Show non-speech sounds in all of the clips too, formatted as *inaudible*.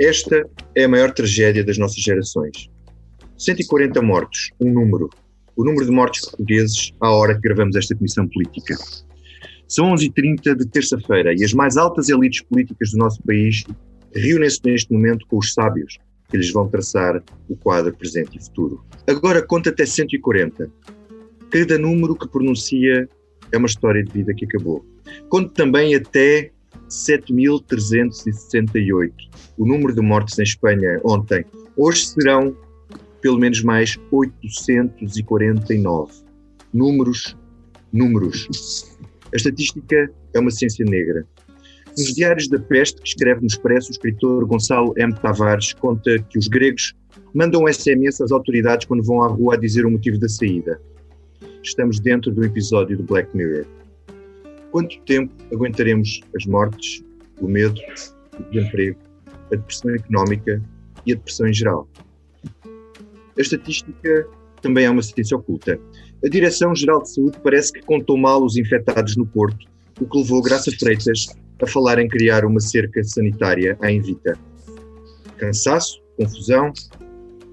Esta é a maior tragédia das nossas gerações. 140 mortos, um número. O número de mortos portugueses à hora que gravamos esta comissão política. São 11h30 de terça-feira e as mais altas elites políticas do nosso país reúnem-se neste momento com os sábios que lhes vão traçar o quadro presente e futuro. Agora conta até 140. Cada número que pronuncia é uma história de vida que acabou. Conto também até 7.368. O número de mortes em Espanha ontem. Hoje serão pelo menos mais 849. Números, números. A estatística é uma ciência negra. Nos Diários da Peste, que escreve no Expresso, o escritor Gonçalo M. Tavares conta que os gregos mandam SMS às autoridades quando vão à rua a dizer o motivo da saída. Estamos dentro do episódio do Black Mirror. Quanto tempo aguentaremos as mortes, o medo, o desemprego, a depressão económica e a depressão em geral? A estatística também é uma ciência oculta. A Direção-Geral de Saúde parece que contou mal os infectados no Porto, o que levou Graça Freitas a falar em criar uma cerca sanitária à Invita. Cansaço, confusão,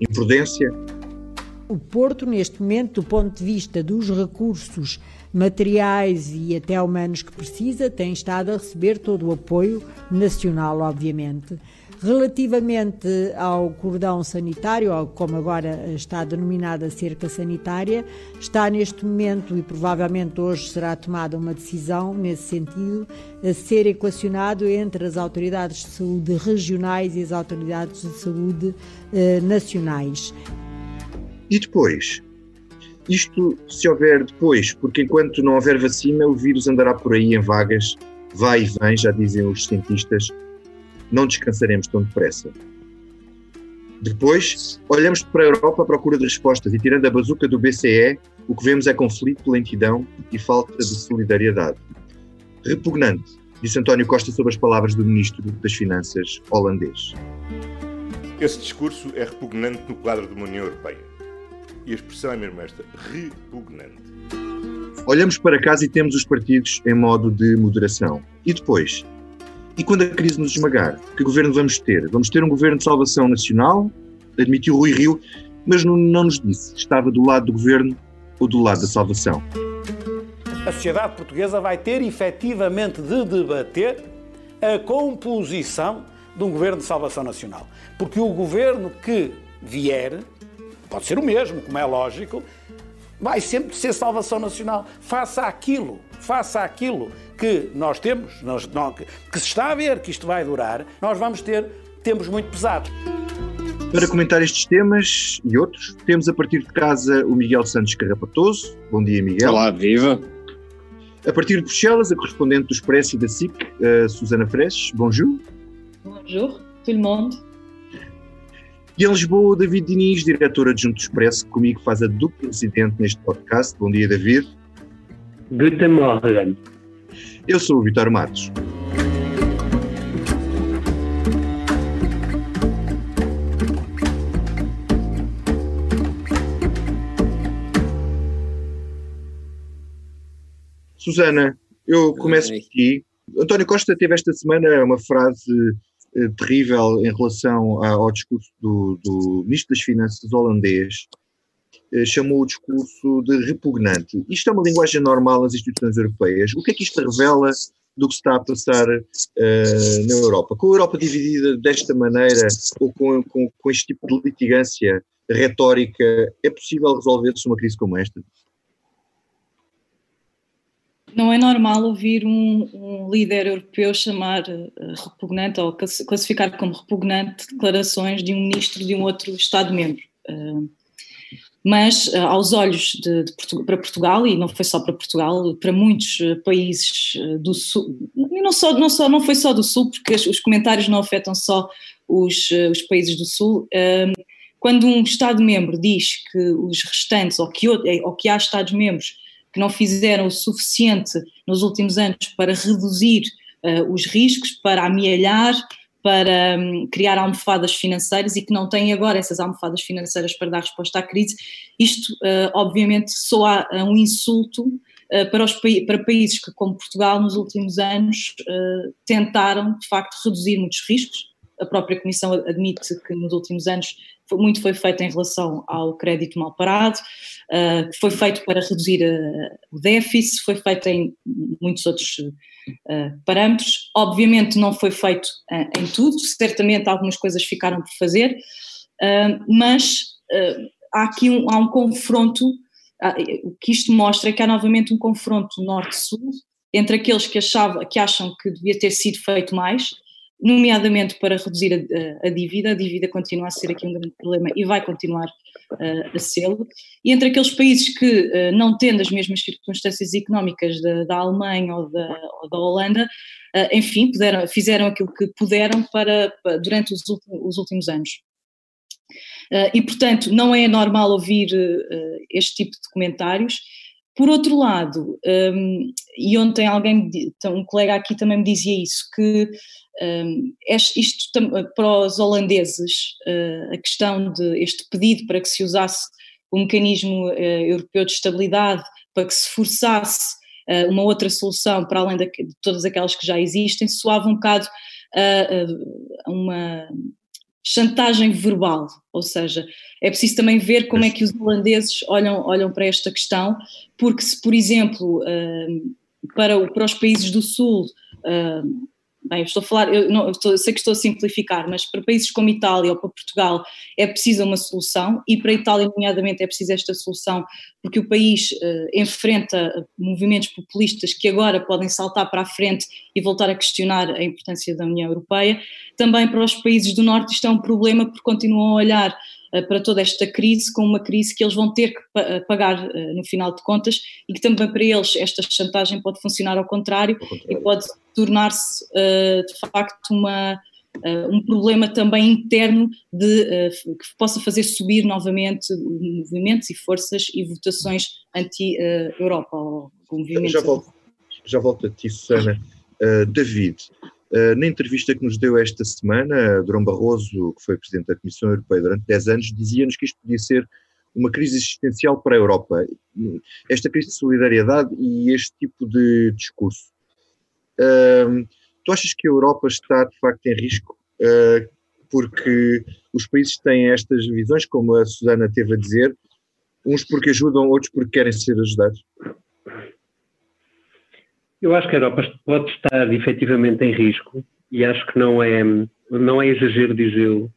imprudência. O Porto, neste momento, do ponto de vista dos recursos materiais e até humanos que precisa, tem estado a receber todo o apoio nacional, obviamente. Relativamente ao cordão sanitário, ou como agora está denominada cerca sanitária, está neste momento e provavelmente hoje será tomada uma decisão nesse sentido, a ser equacionado entre as autoridades de saúde regionais e as autoridades de saúde eh, nacionais. E depois? Isto se houver depois, porque enquanto não houver vacina, o vírus andará por aí em vagas, vai e vem, já dizem os cientistas, não descansaremos tão depressa. Depois, olhamos para a Europa à procura de respostas e, tirando a bazuca do BCE, o que vemos é conflito, lentidão e falta de solidariedade. Repugnante, disse António Costa sobre as palavras do Ministro das Finanças holandês. Esse discurso é repugnante no quadro de uma União Europeia. E a expressão é mesmo esta: repugnante. Olhamos para casa e temos os partidos em modo de moderação. E depois, e quando a crise nos esmagar, que governo vamos ter? Vamos ter um governo de salvação nacional? Admitiu Rui Rio, mas não, não nos disse se estava do lado do governo ou do lado da salvação. A sociedade portuguesa vai ter efetivamente de debater a composição de um governo de salvação nacional. Porque o governo que vier, pode ser o mesmo, como é lógico, vai sempre ser salvação nacional. Faça aquilo, faça aquilo que nós temos, nós, que se está a ver que isto vai durar, nós vamos ter tempos muito pesados. Para comentar estes temas e outros, temos a partir de casa o Miguel Santos Carrapatoso. Bom dia, Miguel. Olá, viva. A partir de Bruxelas, a correspondente do Expresso e da SIC, uh, Susana Freches. Bonjour. Bonjour, tout le monde. E em Lisboa, David Diniz, diretor adjunto do Expresso, que comigo faz a dupla presidente neste podcast. Bom dia, David. Guten Morgen. Eu sou o Vitor Matos. Susana, eu começo aqui. António Costa teve esta semana uma frase terrível em relação ao discurso do, do Ministro das Finanças holandês, eh, chamou o discurso de repugnante. Isto é uma linguagem normal nas instituições europeias. O que é que isto revela do que está a passar uh, na Europa? Com a Europa dividida desta maneira, ou com, com, com este tipo de litigância retórica, é possível resolver-se uma crise como esta? Não é normal ouvir um, um líder europeu chamar uh, repugnante ou classificar como repugnante declarações de um ministro de um outro Estado-membro. Uh, mas uh, aos olhos de, de Portugal, para Portugal e não foi só para Portugal, para muitos países do sul, não só, não só não foi só do sul, porque os, os comentários não afetam só os, os países do sul. quando um Estado-membro diz que os restantes ou que, ou que há Estados-membros que não fizeram o suficiente nos últimos anos para reduzir os riscos, para amealhar para um, criar almofadas financeiras e que não têm agora essas almofadas financeiras para dar resposta à crise, isto uh, obviamente soa a um insulto uh, para, os, para países que, como Portugal, nos últimos anos uh, tentaram de facto reduzir muitos riscos, a própria Comissão admite que nos últimos anos muito foi feito em relação ao crédito mal parado, uh, foi feito para reduzir uh, o déficit, foi feito em muitos outros uh, parâmetros. Obviamente não foi feito em tudo, certamente algumas coisas ficaram por fazer, mas há aqui um, há um confronto, o que isto mostra é que há novamente um confronto norte-sul entre aqueles que, achava, que acham que devia ter sido feito mais nomeadamente para reduzir a, a, dívida. A dívida continua a ser aqui um grande problema e vai continuar uh, a sê-lo. E entre aqueles países que, uh, não tendo as mesmas circunstâncias económicas da, da Alemanha ou da, ou da Holanda, uh, enfim, puderam, fizeram aquilo que puderam para, para durante os, os, últimos anos. e, portanto, não é normal ouvir este tipo de comentários. Por outro lado, um, e ontem alguém, um colega aqui também me dizia isso, que isto para os holandeses, uh, a questão de este pedido para que se usasse o mecanismo uh, europeu de estabilidade, para que se forçasse uma outra solução para além de, todas aquelas que já existem, soava um bocado a uma chantagem verbal, ou seja, é preciso também ver como é que os holandeses olham, olham para esta questão, porque se, por exemplo, para os países do Sul bem, estou a falar, eu, não, eu estou, sei que estou a simplificar, mas para países como Itália ou para Portugal é preciso uma solução e para a Itália, nomeadamente, é preciso esta solução porque o país uh, enfrenta movimentos populistas que agora podem saltar para a frente e voltar a questionar a importância da União Europeia. Também para os países do Norte isto é um problema porque continuam a olhar eh, para toda esta crise, com uma crise que eles vão ter que eh, pagar eh, no final de contas e que também para eles esta chantagem pode funcionar ao contrário, ao contrário. e pode tornar-se de facto uma, um problema também interno de, que possa fazer subir novamente movimentos e forças e votações anti-Europa. já, volto, já volto a ti, Susana. Uh, David, Uh, na entrevista que nos deu esta semana, Durão Barroso, que foi Presidente da Comissão Europeia durante 10 anos, dizia-nos que isto podia ser uma crise existencial para a Europa. Esta crise de solidariedade e este tipo de discurso. Tu achas que a Europa está de facto em risco? Uh, porque os países têm estas visões, como a Susana teve a dizer, uns porque ajudam, outros porque querem ser ajudados? Eu acho que a Europa pode estar efetivamente em risco e acho que não é, não é exagero dizê-lo.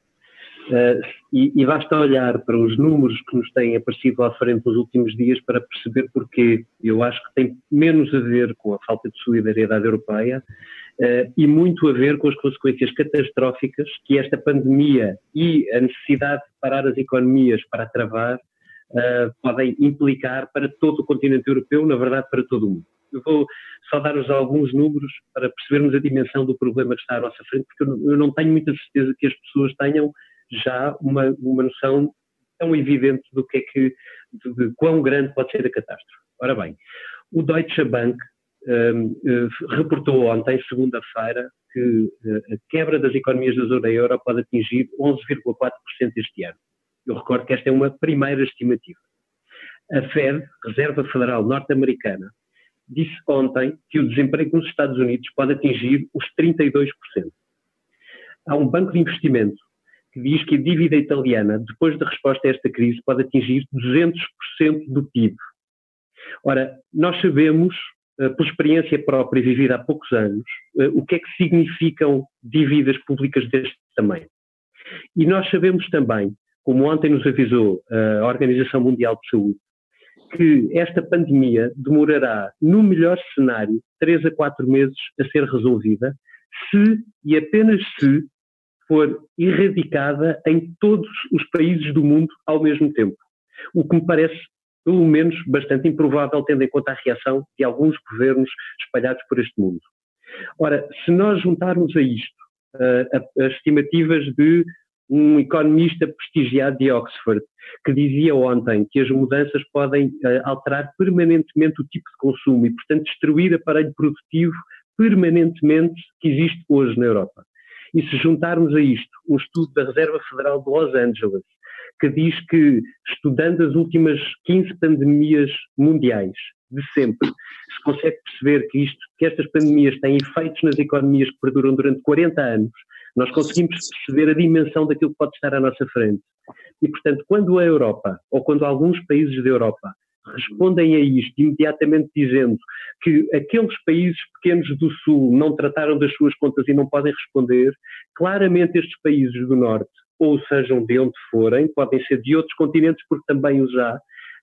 Uh, e, e, basta olhar para os números que nos têm aparecido à frente nos últimos dias para perceber porquê. Eu acho que tem menos a ver com a falta de solidariedade europeia uh, e muito a ver com as consequências catastróficas que esta pandemia e a necessidade de parar as economias para travar uh, podem implicar para todo o continente europeu, na verdade para todo o mundo. Eu vou só dar-vos alguns números para percebermos a dimensão do problema que está à nossa frente, porque eu não tenho muita certeza que as pessoas tenham já uma, uma noção tão evidente do que é que, de, de quão grande pode ser a catástrofe. Ora bem, o Deutsche Bank um, uh, reportou ontem, segunda-feira, que uh, a quebra das economias da zona euro pode atingir 11,4% este ano. Eu recordo que esta é uma primeira estimativa. A Fed, Reserva Federal Norte-Americana, disse ontem que o desemprego nos Estados Unidos pode atingir os 32%. Há um banco de investimento que diz que a dívida italiana, depois da resposta a esta crise, pode atingir 200% do PIB. Ora, nós sabemos, eh, por experiência própria vivida há poucos anos, eh, o que é que significam dívidas públicas deste tamanho. E nós sabemos também, como ontem nos avisou a Organização Mundial de Saúde, que esta pandemia demorará, no melhor cenário, três a quatro meses a ser resolvida, se e apenas se for erradicada em todos os países do mundo ao mesmo tempo. O que me parece, pelo menos, bastante improvável, tendo em conta a reação de alguns governos espalhados por este mundo. Ora, se nós juntarmos a isto uh, as estimativas de um economista prestigiado de Oxford, que dizia ontem que as mudanças podem uh, alterar permanentemente o tipo de consumo e, portanto, destruir aparelho produtivo permanentemente que existe hoje na Europa. E se juntarmos a isto um estudo da Reserva Federal de Los Angeles, que diz que, estudando as últimas 15 pandemias mundiais, de sempre, se consegue perceber que, isto, que estas pandemias têm efeitos nas economias que perduram durante 40 anos, Nós conseguimos perceber a dimensão daquilo que pode estar à nossa frente. E, portanto, quando a Europa, ou quando alguns países da Europa, respondem a isto imediatamente dizendo que aqueles países pequenos do Sul não trataram das suas contas e não podem responder, claramente estes países do Norte, ou sejam de onde forem, podem ser de outros continentes porque também os há,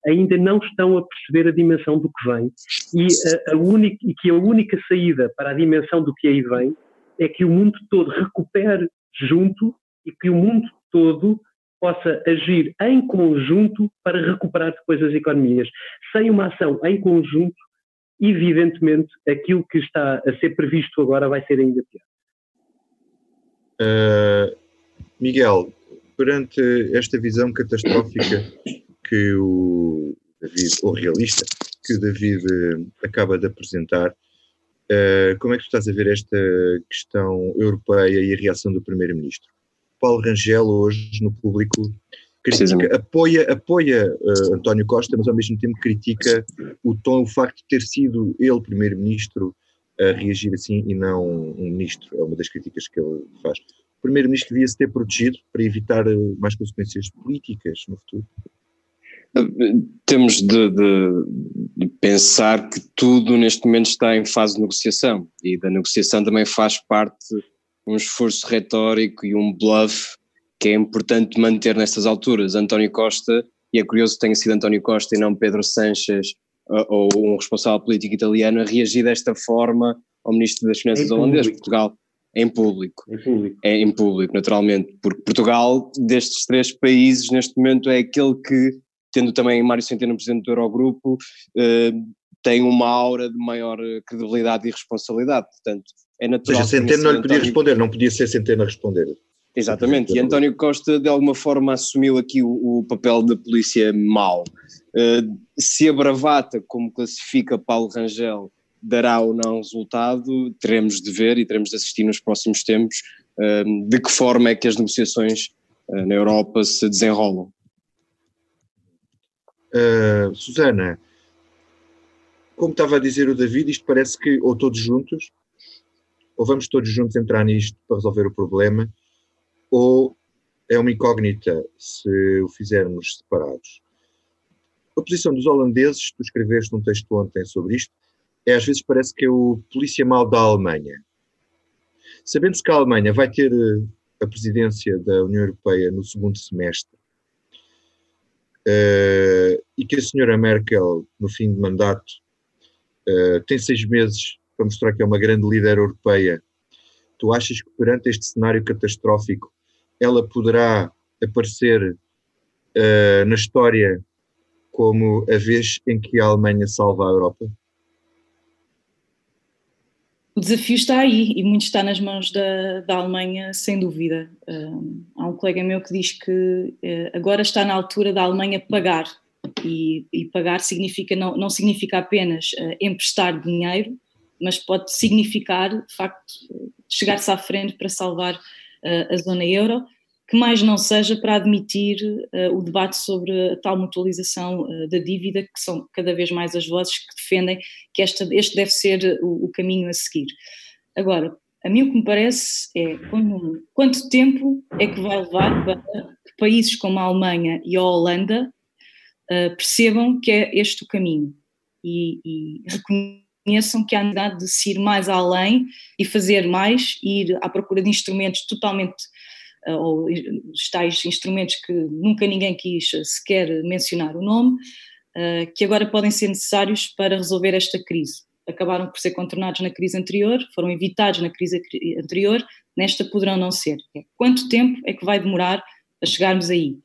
ainda não estão a perceber a dimensão do que vem. E, a, a única, e que a única saída para a dimensão do que aí vem é que o mundo todo recupere junto e que o mundo todo possa agir em conjunto para recuperar depois as economias. Sem uma ação em conjunto, evidentemente, aquilo que está a ser previsto agora vai ser ainda pior. Uh, Miguel, perante esta visão catastrófica que o David, ou realista, que o David uh, acaba de apresentar, uh, como é que tu estás a ver esta questão europeia e a reação do Primeiro-Ministro? Paulo Rangel hoje no público critica, apoia, apoia uh, António Costa, mas ao mesmo tempo critica o tom, o facto de ter sido ele primeiro-ministro a reagir assim e não um ministro. É uma das críticas que ele faz. O primeiro-ministro devia-se ter protegido para evitar eh, mais consequências políticas no futuro. Temos de, de, de, pensar que tudo neste momento está em fase de negociação e da negociação também faz parte um esforço retórico e um bluff que é importante manter nestas alturas. António Costa, e é curioso que tenha sido António Costa e não Pedro Sanches ou um responsável político italiano a reagir desta forma ao Ministro das Finanças holandês, Portugal, em público. Em público. É em público, naturalmente, porque Portugal, destes três países, neste momento é aquele que, tendo também Mário Centeno presidente do Eurogrupo, eh, tem uma aura de maior credibilidade e responsabilidade, portanto é natural. Ou seja, Centeno não lhe podia António... responder, não podia ser Centeno a responder. Exatamente, e António Costa de alguma forma assumiu aqui o, o papel da polícia mau. Uh, se a bravata, como classifica Paulo Rangel, dará ou não resultado, teremos de ver e teremos de assistir nos próximos tempos uh, de que forma é que as negociações uh, na Europa se desenrolam. Susana, como estava a dizer o David, isto parece que, ou todos juntos, ou vamos todos juntos entrar nisto para resolver o problema, ou é uma incógnita se o fizermos separados. A posição dos holandeses, tu escreveste um texto ontem sobre isto, é às vezes parece que é o polícia mal da Alemanha. Sabendo-se que a Alemanha vai ter eh, a presidência da União Europeia no segundo semestre uh, e que a senhora Merkel, no fim de mandato, uh, tem seis meses para mostrar que é uma grande líder europeia, tu achas que perante este cenário catastrófico ela poderá aparecer uh, na história como a vez em que a Alemanha salva a Europa? O desafio está aí e muito está nas mãos da, da Alemanha, sem dúvida. Uh, há um colega meu que diz que uh, agora está na altura da Alemanha pagar. E, e pagar significa, não, não significa apenas uh, emprestar dinheiro, mas pode significar, de facto, chegar-se à frente para salvar uh, a zona euro, que mais não seja para admitir uh, o debate sobre a tal mutualização uh, da dívida, que são cada vez mais as vozes que defendem que esta, este deve ser o, o, caminho a seguir. Agora, a mim o que me parece é quando, quanto tempo é que vai levar para que países como a Alemanha e a Holanda percebam que é este o caminho e, e reconheçam que há necessidade de se ir mais além e fazer mais, ir à procura de instrumentos totalmente, uh, ou tais instrumentos que nunca ninguém quis sequer mencionar o nome, uh, que agora podem ser necessários para resolver esta crise. Acabaram por ser contornados na crise anterior, foram evitados na crise anterior, nesta poderão não ser. Quanto tempo é que vai demorar a chegarmos aí?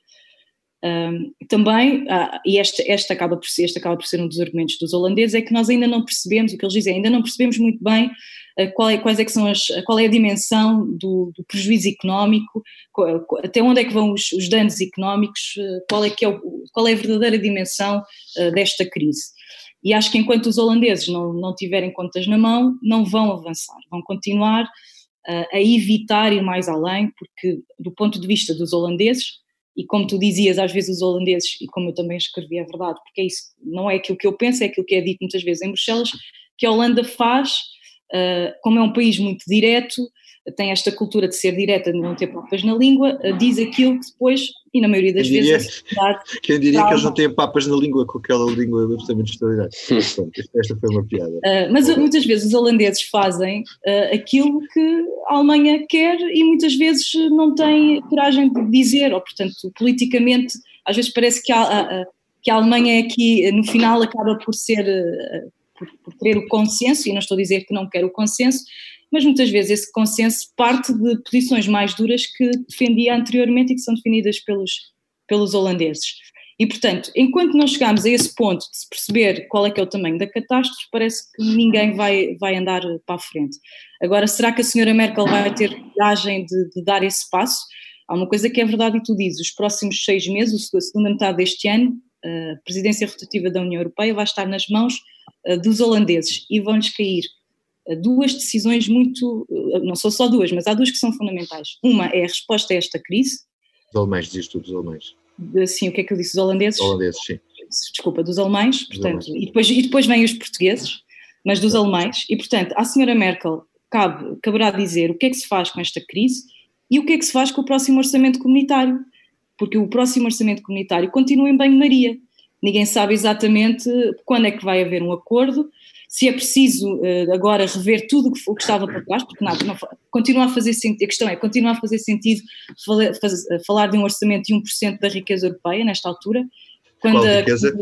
Um, também, ah, e este, este, acaba por ser, este acaba por ser um dos argumentos dos holandeses, é que nós ainda não percebemos, o que eles dizem, ainda não percebemos muito bem uh, qual, é, quais é que são as, qual é a dimensão do, do prejuízo económico, qual, até onde é que vão os, os danos económicos, uh, qual, é que é o, qual é a verdadeira dimensão uh, desta crise. E acho que enquanto os holandeses não, não tiverem contas na mão, não vão avançar, vão continuar a evitar ir mais além, porque do ponto de vista dos holandeses, e como tu dizias, às vezes os holandeses, e como eu também escrevi, é verdade, porque é isso, não é aquilo que eu penso, é aquilo que é dito muitas vezes em Bruxelas, que a Holanda faz, uh, como é um país muito direto, tem esta cultura de ser direta, de não ter papas na língua, diz aquilo que depois, e na maioria das quem vezes, diria, *laughs* quem diria que eles não têm papas na língua com aquela língua absolutamente extraordinária. *laughs* esta foi uma piada. Uh, mas muitas vezes os holandeses fazem uh, aquilo que a Alemanha quer e muitas vezes não têm coragem de dizer, ou portanto, politicamente, às vezes parece que a, a, que a Alemanha aqui, no final, acaba por ser, uh, por, por ter o consenso, e não estou a dizer que não quer o consenso, mas muitas vezes esse consenso parte de posições mais duras que defendia anteriormente e que são definidas pelos, pelos holandeses. E, portanto, enquanto não chegarmos a esse ponto de se perceber qual é que é o tamanho da catástrofe, parece que ninguém vai, vai andar para a frente. Agora, será que a senhora Merkel vai ter coragem de, de dar esse passo? Há uma coisa que é verdade e tu dizes, os próximos seis meses, a segunda metade deste ano, a presidência rotativa da União Europeia vai estar nas mãos eh, dos holandeses e vão-lhes cair duas decisões muito, não são só duas, mas há duas que são fundamentais. Uma é a resposta a esta crise. Os alemães, dizes tu dos alemães. Sim, o que é que eu disse? Os holandeses? Holandeses, sim. Desculpa, dos alemães, portanto, alemães. E, depois, e depois vêm os portugueses, mas dos alemães, e portanto, à senhora Merkel cabe, caberá dizer o que é que se faz com esta crise e o que é que se faz com o próximo orçamento comunitário, porque o próximo orçamento comunitário continua em banho-maria. Ninguém sabe exatamente quando é que vai haver um acordo, se é preciso uh, agora rever tudo o que estava para trás, porque nada, não, continua a fazer sentido, a questão é, continua a fazer sentido eh, falar de um orçamento de 1% da riqueza europeia nesta altura. Quando qual riqueza?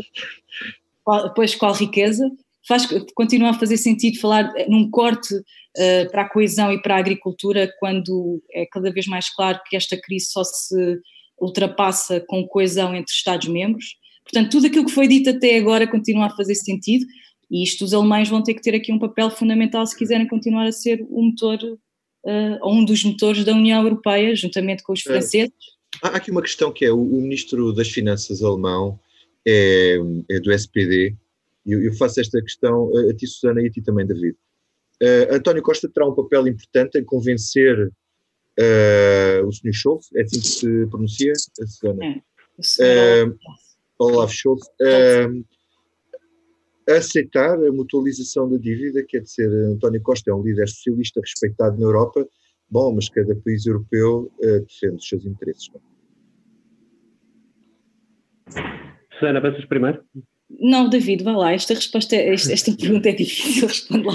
Qual, pois, qual riqueza? Faz, continua a fazer sentido falar num corte uh, para a coesão e para a agricultura quando é cada vez mais claro que esta crise só se ultrapassa com coesão entre Estados-membros. Portanto, tudo aquilo que foi dito até agora continua a fazer sentido. E isto os alemães vão ter que ter aqui um papel fundamental se quiserem continuar a ser o motor, uh, ou um dos motores da União Europeia, juntamente com os é. franceses. Há aqui uma questão que é, o, o Ministro das Finanças alemão é, é do SPD, e eu, eu, faço esta questão a, ti, Susana, e a ti também, David. Uh, António Costa terá um papel importante em convencer uh, o Sr. Scholz, é assim que se pronuncia, Susana? É, o Sr. Uh, Olaf Scholz, uh, aceitar a mutualização da dívida, quer dizer, António Costa é um líder socialista respeitado na Europa, bom, mas cada país europeu uh, defende os seus interesses. Susana, pensas primeiro? Não, David, vá lá, esta resposta, é, esta, esta pergunta é difícil, responde lá.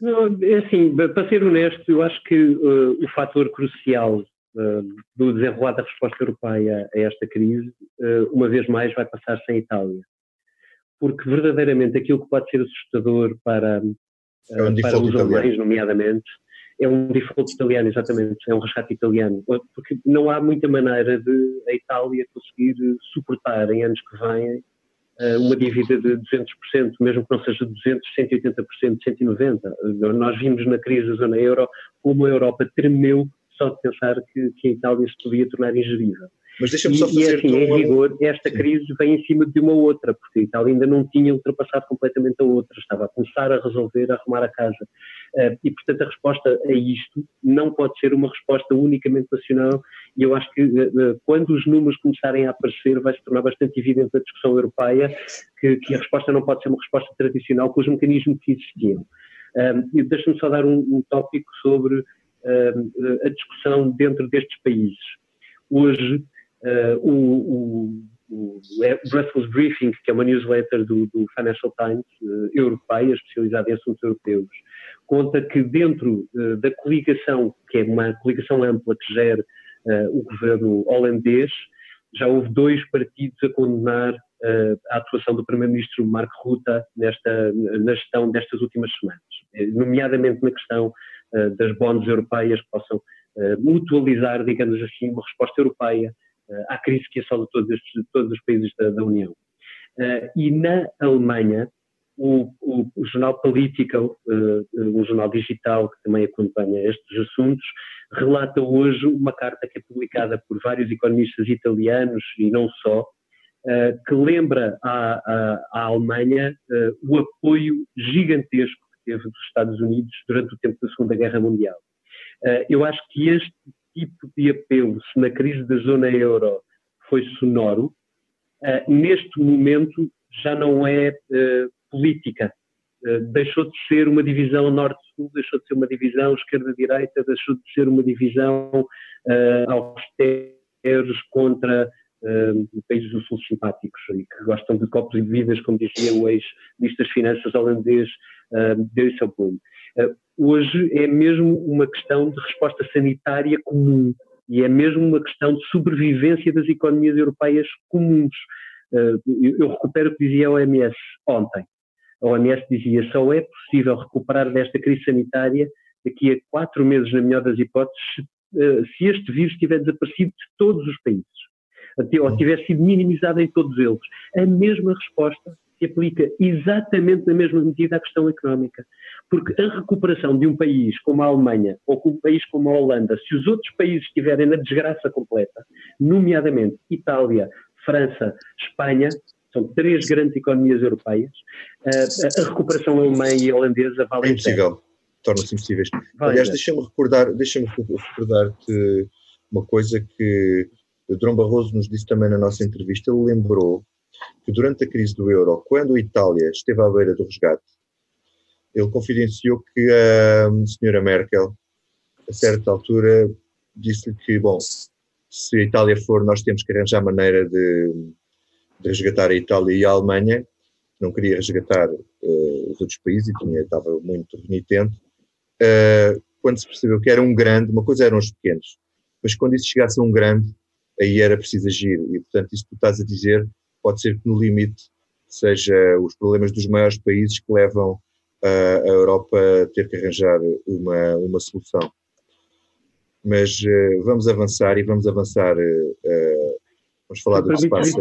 Não, é assim, para ser honesto, eu acho que uh, o fator crucial uh, do desenrolar da resposta europeia a esta crise, uh, uma vez mais, vai passar sem a Itália porque verdadeiramente aquilo que pode ser assustador para, é um eh, para os alemães, nomeadamente, é um default italiano, exatamente, é um resgate italiano, porque não há muita maneira de a Itália conseguir suportar em anos que vêm eh, uma dívida de 200%, mesmo que não seja 200, 180%, 190%. Nós vimos na crise da zona euro como a Europa tremeu só de pensar que, que a Itália se podia tornar ingerível. Mas deixa-me só fazer. E, assim, em rigor, esta Sim. crise vem em cima de uma outra, porque a Itália ainda não tinha ultrapassado completamente a outra, estava a começar a resolver, a arrumar a casa. Uh, e, portanto, a resposta a isto não pode ser uma resposta unicamente nacional, e eu acho que uh, quando os números começarem a aparecer, vai se tornar bastante evidente na discussão europeia que, que, a resposta não pode ser uma resposta tradicional com os mecanismos que existiam. Uh, Deixa-me só dar um, um tópico sobre a discussão dentro destes países. Hoje, uh, o, o, o, Brussels Briefing, que é uma newsletter do, do Financial Times, uh, europeia, especializada em assuntos europeus, conta que dentro uh, da coligação, que é uma coligação ampla que gera o governo holandês, já houve dois partidos a condenar a atuação do Primeiro-Ministro Mark Rutte nesta, na gestão destas últimas semanas, nomeadamente na questão das bonds europeias que possam mutualizar, digamos assim, uma resposta europeia à crise que assola todos, estes, todos os países da, da União. Uh, e na Alemanha, o, o, o jornal Political, uh, um jornal digital que também acompanha estes assuntos, relata hoje uma carta que é publicada por vários economistas italianos e não só, uh, que lembra à, à, à Alemanha o apoio gigantesco que teve dos Estados Unidos durante o tempo da Segunda Guerra Mundial. eu acho que este tipo de apelo, se na crise da zona euro foi sonoro, uh, neste momento já não é uh, política. deixou de ser uma divisão norte-sul, deixou de ser uma divisão esquerda-direita, deixou de ser uma divisão uh, austeros contra uh, países do sul simpáticos e que gostam de copos e bebidas, como dizia o ex-ministro das Finanças holandês uh, Dijsselbloem. Uh, hoje é mesmo uma questão de resposta sanitária comum e é mesmo uma questão de sobrevivência das economias europeias comuns. Uh, eu recupero o que dizia a OMS ontem. A OMS dizia só é possível recuperar desta crise sanitária daqui a quatro meses, na melhor das hipóteses, se, se este vírus tiver desaparecido de todos os países, ou tiver sido minimizado em todos eles. A mesma resposta se aplica exatamente na mesma medida à questão económica. Porque a recuperação de um país como a Alemanha ou um país como a Holanda, se os outros países estiverem na desgraça completa, nomeadamente Itália, França, Espanha, são três grandes economias europeias, a, recuperação alemã e holandesa vale É impossível, torna-se impossíveis. Vale Aliás, deixa-me recordar, deixa-me recordar-te uma coisa que o Dom Barroso nos disse também na nossa entrevista, ele lembrou que durante a crise do euro, quando a Itália esteve à beira do resgate, ele confidenciou que a senhora Merkel, a certa altura, disse-lhe que, bom, se a Itália for, nós temos que arranjar maneira de, de resgatar a Itália e a Alemanha, não queria resgatar uh, os outros países e tinha, estava muito renitente, uh, quando se percebeu que era um grande, uma coisa eram os pequenos, mas quando isso chegasse a um grande, aí era preciso agir. E, portanto, isso que tu estás a dizer pode ser que no limite seja os problemas dos maiores países que levam a Europa a ter que arranjar uma, uma solução. Mas uh, vamos avançar e vamos avançar, uh, vamos falar do que se passa.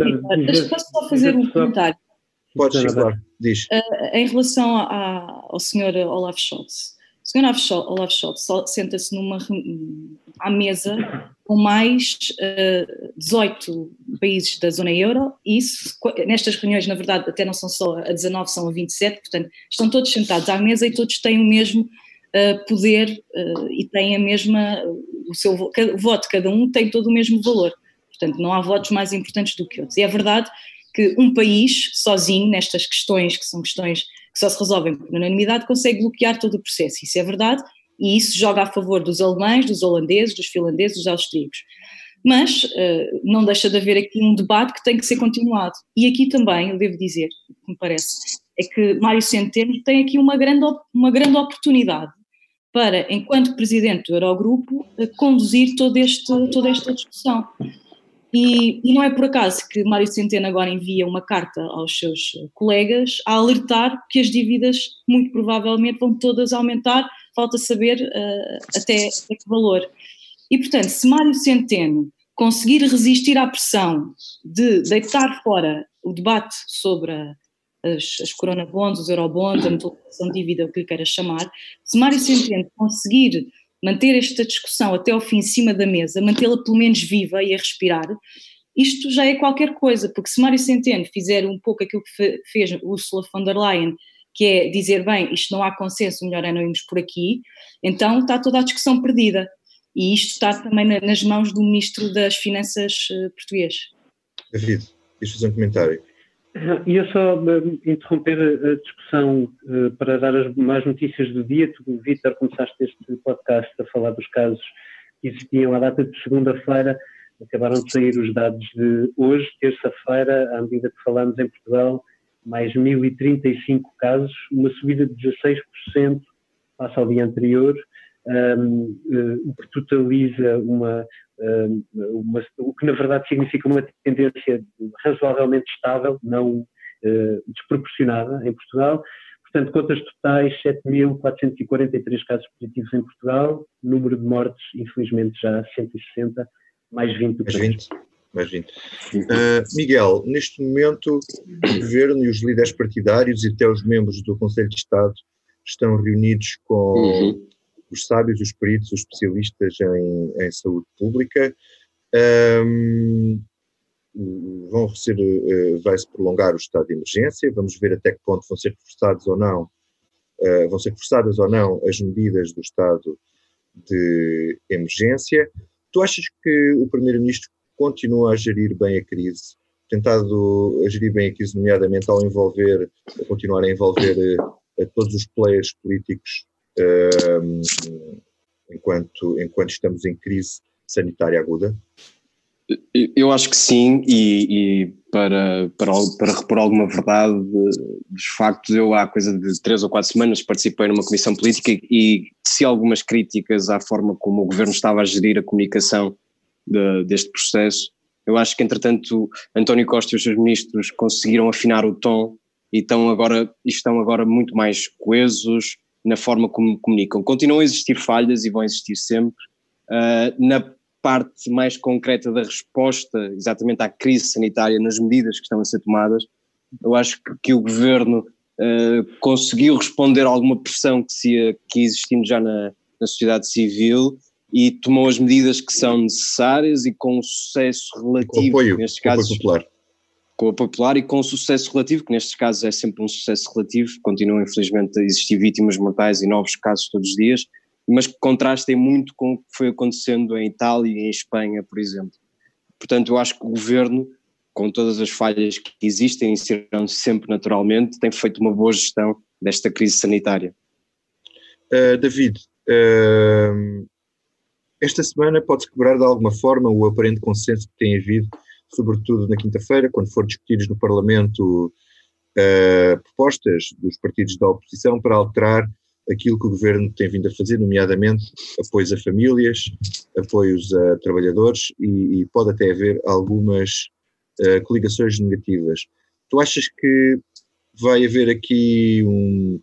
Posso só fazer um comentário? Pode ser, claro, diz. Uh, em relação a, ao senhor Olaf Scholz, o senhor Olaf Scholz senta-se numa à mesa com mais uh, 18 países da zona euro, e isso, nestas reuniões, na verdade, até não são só a 19, são a 27, portanto, estão todos sentados à mesa e todos têm o mesmo uh, poder uh, e têm a mesma, o seu o voto, cada um tem todo o mesmo valor. Portanto, não há votos mais importantes do que outros. E é verdade que um país, sozinho, nestas questões, que são questões que só se resolvem por unanimidade, consegue bloquear todo o processo. Isso é verdade, e isso joga a favor dos alemães, dos holandeses, dos finlandeses, dos austríacos. Mas uh, não deixa de haver aqui um debate que tem que ser continuado. E aqui também, eu devo dizer, me parece, é que Mário Centeno tem aqui uma grande, uma grande oportunidade para, enquanto presidente do Eurogrupo, conduzir todo este, toda esta discussão. E, e, não é por acaso que Mário Centeno agora envia uma carta aos seus colegas a alertar que as dívidas muito provavelmente vão todas aumentar, falta saber uh, até, até que valor. E portanto, se Mário Centeno conseguir resistir à pressão de deitar fora o debate sobre a, as, as coronabonds, os eurobonds, a mutualização de dívida, o que lhe queira chamar, se Mário Centeno conseguir manter esta discussão até ao fim em cima da mesa, mantê-la pelo menos viva e a respirar, isto já é qualquer coisa, porque se Mário Centeno fizer um pouco aquilo que fez Ursula von der Leyen, que é dizer, bem, isto não há consenso, melhor é não irmos por aqui, então está toda a discussão perdida. E isto está também nas mãos do Ministro das Finanças eh, português. David, queres fazer um comentário? Ia só uh, interromper a discussão uh, para dar as mais notícias do dia. Tu, Vítor, começaste este podcast a falar dos casos que existiam à data de segunda-feira. Acabaram de sair os dados de hoje, terça-feira, à medida que falamos em Portugal, mais 1.035 casos, uma subida de 16% face ao dia anterior, um, uh, o que totaliza uma, uma, o que na verdade significa uma tendência razoavelmente estável, não uh, desproporcionada em Portugal. Portanto, contas totais, 7.443 casos positivos em Portugal, número de mortes, infelizmente, já 160, mais 20 Mais 20, mais 20. Uh, Miguel, neste momento, o Governo e os líderes partidários e até os membros do Conselho de Estado estão reunidos com uhum os sábios, os peritos, os especialistas em, em saúde pública. Um, vão ser, uh, vai-se prolongar o estado de emergência, vamos ver até que ponto vão ser reforçados ou não, uh, vão ser reforçadas ou não as medidas do estado de emergência. Tu achas que o Primeiro-Ministro continua a gerir bem a crise, tentado a gerir bem a crise, nomeadamente ao envolver, a continuar a envolver uh, a todos os players políticos enquanto, enquanto estamos em crise sanitária aguda? Eu acho que sim, e, e, para, para, para repor alguma verdade dos factos, eu há coisa de três ou quatro semanas participei numa comissão política e se algumas críticas à forma como o governo estava a gerir a comunicação de, deste processo. Eu acho que, entretanto, António Costa e os seus ministros conseguiram afinar o tom e estão agora, estão agora muito mais coesos na forma como comunicam. Continuam a existir falhas e vão existir sempre. Uh, na parte mais concreta da resposta exatamente à crise sanitária, nas medidas que estão a ser tomadas, eu acho que, que o governo uh, conseguiu responder a alguma pressão que, se que existindo já na, na sociedade civil e tomou as medidas que são necessárias e com um sucesso relativo, apoio, nestes casos, com popular. Com o popular e com sucesso relativo, que nestes casos é sempre um sucesso relativo, continuam infelizmente a existir vítimas mortais e novos casos todos os dias, mas que contrastem muito com o que foi acontecendo em Itália e em Espanha, por exemplo. Portanto, eu acho que o governo, com todas as falhas que existem e serão sempre naturalmente, tem feito uma boa gestão desta crise sanitária. Uh, David, uh, esta semana pode-se quebrar de alguma forma o aparente consenso que tem havido, sobretudo na quinta-feira, quando foram discutidos no Parlamento uh, propostas dos partidos da oposição para alterar aquilo que o governo tem vindo a fazer, nomeadamente apoios a famílias, apoios a trabalhadores e, e pode até haver algumas uh, coligações negativas. Tu achas que vai haver aqui um.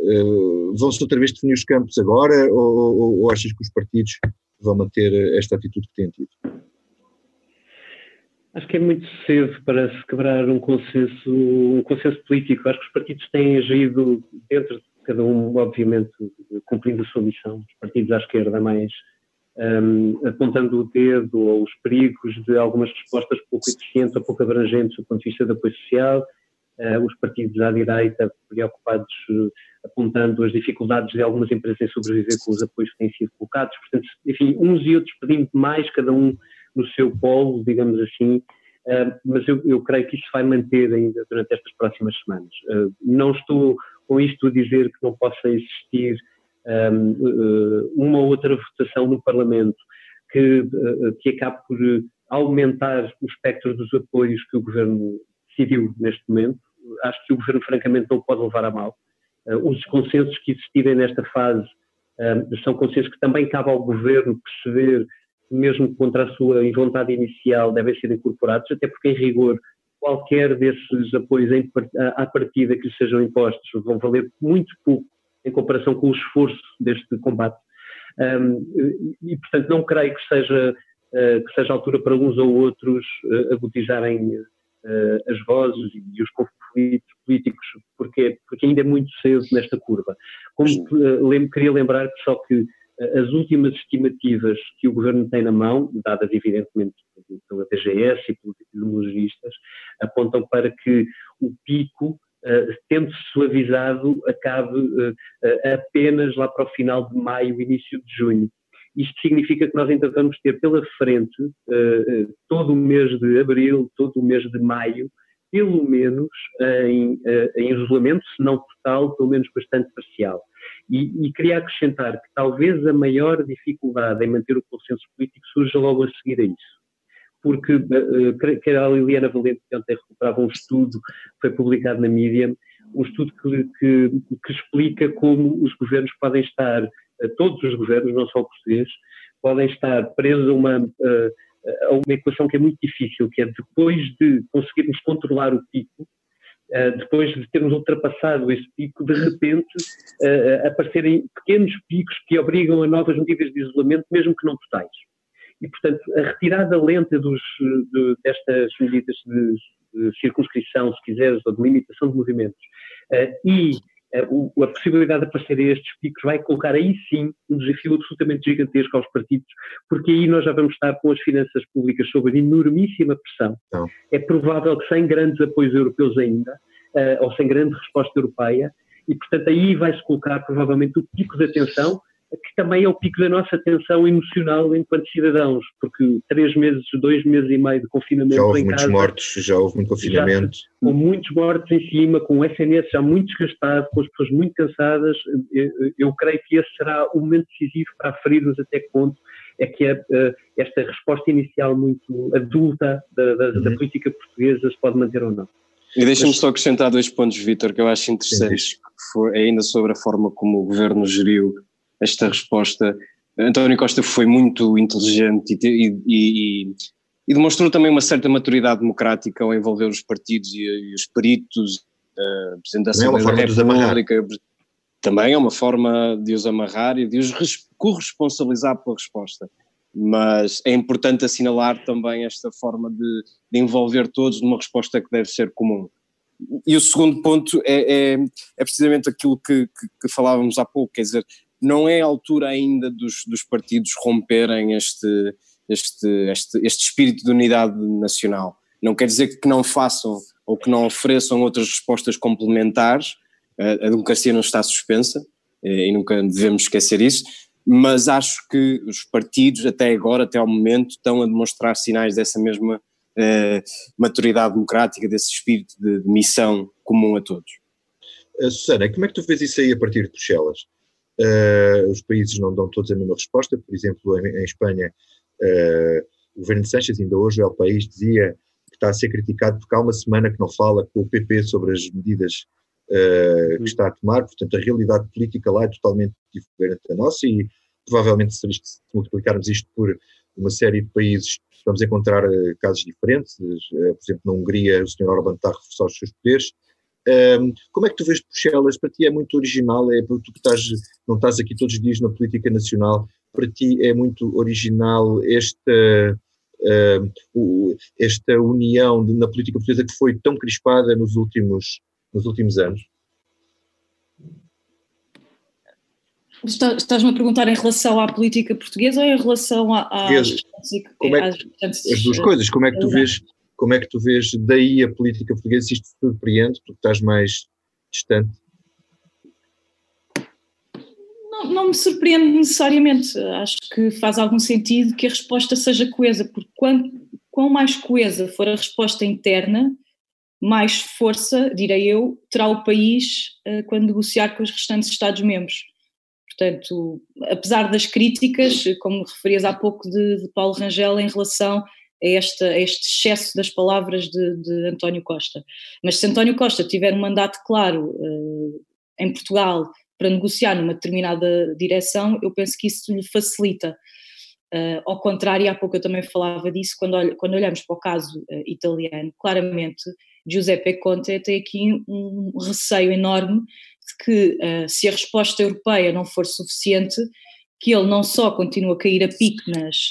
Uh, vão-se outra vez definir os campos agora ou, ou, ou achas que os partidos vão manter esta atitude que têm tido? Acho que é muito cedo para se quebrar um consenso, um consenso político. Acho que os partidos têm agido dentro cada um, obviamente, cumprindo a sua missão. Os partidos à esquerda mais um, apontando o dedo ou os perigos de algumas respostas pouco eficientes ou pouco abrangentes do ponto de vista do apoio social, uh, os partidos à direita preocupados uh, apontando as dificuldades de algumas empresas em sobreviver com os apoios que têm sido colocados. Portanto, enfim, uns e outros pedindo mais, cada um no seu polo, digamos assim, Uh, mas eu, eu, creio que isso vai manter ainda durante estas próximas semanas. Uh, não estou com isto a dizer que não possa existir uh, uma ou outra votação no Parlamento que, que acabe por aumentar o espectro dos apoios que o Governo decidiu neste momento. Acho que o Governo, francamente, não pode levar a mal. os consensos que existirem nesta fase são consensos que também cabe ao Governo perceber mesmo contra a sua vontade inicial, devem ser incorporados, até porque, em rigor, qualquer desses apoios em, à partida que lhes sejam impostos vão valer muito pouco em comparação com o esforço deste combate. Um, e, portanto, não creio que seja, uh, que seja a altura para uns ou outros uh, agudizarem uh, as vozes e os conflitos políticos, porque, porque ainda é muito cedo nesta curva. Como lem queria lembrar só que as últimas estimativas que o governo tem na mão, dadas evidentemente pela DGS e pelos epidemiologistas, apontam para que o pico, uh, tendo -se suavizado, acabe uh, apenas lá para o final de maio, início de junho. Isto significa que nós ainda vamos ter pela frente todo o mês de abril, todo o mês de maio, pelo menos em, em isolamento, se não total, pelo menos bastante parcial. E, e, queria acrescentar que talvez a maior dificuldade em manter o consenso político surja logo a seguir a isso. Porque uh, que a Liliana Valente ontem recuperava um estudo que foi publicado na mídia, um estudo que, que, que explica como os governos podem estar, uh, todos os governos, não só o português, podem estar presos a uma, a uma equação que é muito difícil, que é depois de conseguirmos controlar o pico, depois de termos ultrapassado esse pico, de repente uh, aparecerem pequenos picos que obrigam a novas medidas de isolamento, mesmo que não totais. E, portanto, a retirada lenta dos, de, destas medidas de, de, circunscrição, se quiseres, ou de limitação de movimentos, e a possibilidade de aparecer a estes picos vai colocar aí sim um desafio absolutamente gigantesco aos partidos, porque aí nós já vamos estar com as finanças públicas sob enormíssima pressão. Não. É provável que sem grandes apoios europeus ainda, uh, ou sem grande resposta europeia, e portanto aí vai-se colocar provavelmente o pico de atenção que também é o pico da nossa tensão emocional enquanto cidadãos, porque três meses, dois meses e meio de confinamento já houve em muitos casa, mortos, já houve muito confinamento. Já, com muitos mortos em cima, com o SNS já muito desgastado, com as pessoas muito cansadas, eu, eu creio que esse será o momento decisivo para aferirmos até que ponto é que a, eh, esta resposta inicial muito adulta da, da, uhum. da política portuguesa se pode manter ou não. E deixa-me só acrescentar dois pontos, Vítor, que eu acho interessantes, foi ainda sobre a forma como o governo geriu esta resposta. António Costa foi muito inteligente e, e, e, demonstrou também uma certa maturidade democrática ao envolver os partidos e, e os peritos, a Presidente da Assembleia da República. Também é uma forma de os amarrar e de os corresponsabilizar pela resposta. Mas é importante assinalar também esta forma de, de envolver todos numa resposta que deve ser comum. E o segundo ponto é, é, é precisamente aquilo que, que, que, falávamos há pouco, quer dizer, não é a altura ainda dos, dos partidos romperem este, este, este, este espírito de unidade nacional. Não quer dizer que não façam ou que não ofereçam outras respostas complementares, a democracia não está suspensa eh, e nunca devemos esquecer isso, mas acho que os partidos até agora, até ao momento, estão a demonstrar sinais dessa mesma eh, maturidade democrática, desse espírito de, de missão comum a todos. Uh, Susana, como é que tu vês isso aí a partir de Bruxelas? Uh, os países não dão todos a mesma resposta, por exemplo, em, em Espanha, uh, o governo de Sánchez, ainda hoje, o El País, dizia que está a ser criticado porque há uma semana que não fala com o PP sobre as medidas uh, que está a tomar, portanto, a realidade política lá é totalmente diferente da nossa e provavelmente se, se multiplicarmos isto por uma série de países, vamos encontrar casos diferentes. por exemplo, na Hungria, o Sr. Orbán está a reforçar os seus poderes um, como é que tu vês Bruxelas? Para ti é muito original, é tu que estás, não estás aqui todos os dias na política nacional, para ti é muito original esta, uh, esta união de, na política portuguesa que foi tão crispada nos últimos, nos últimos anos? Estás-me a perguntar em relação à política portuguesa ou em relação às, como é que, as duas coisas, como é que tu vês como é que tu vês daí a política portuguesa, se isto te surpreende, porque estás mais distante? Não, não, me surpreende necessariamente. Acho que faz algum sentido que a resposta seja coesa, porque quanto, quanto mais coesa for a resposta interna, mais força, direi eu, terá o país uh, quando negociar com os restantes Estados-membros. Portanto, apesar das críticas, como referias há pouco de, de Paulo Rangel em relação a, este, a este excesso das palavras de, de, António Costa. Mas se António Costa tiver um mandato claro uh, em Portugal para negociar numa determinada direção, eu penso que isso lhe facilita. Uh, ao contrário, há pouco eu também falava disso, quando, olh quando olhamos para o caso uh, italiano, claramente Giuseppe Conte tem aqui um receio enorme de que, uh, se a resposta europeia não for suficiente, que ele não só continua a cair a pique nas,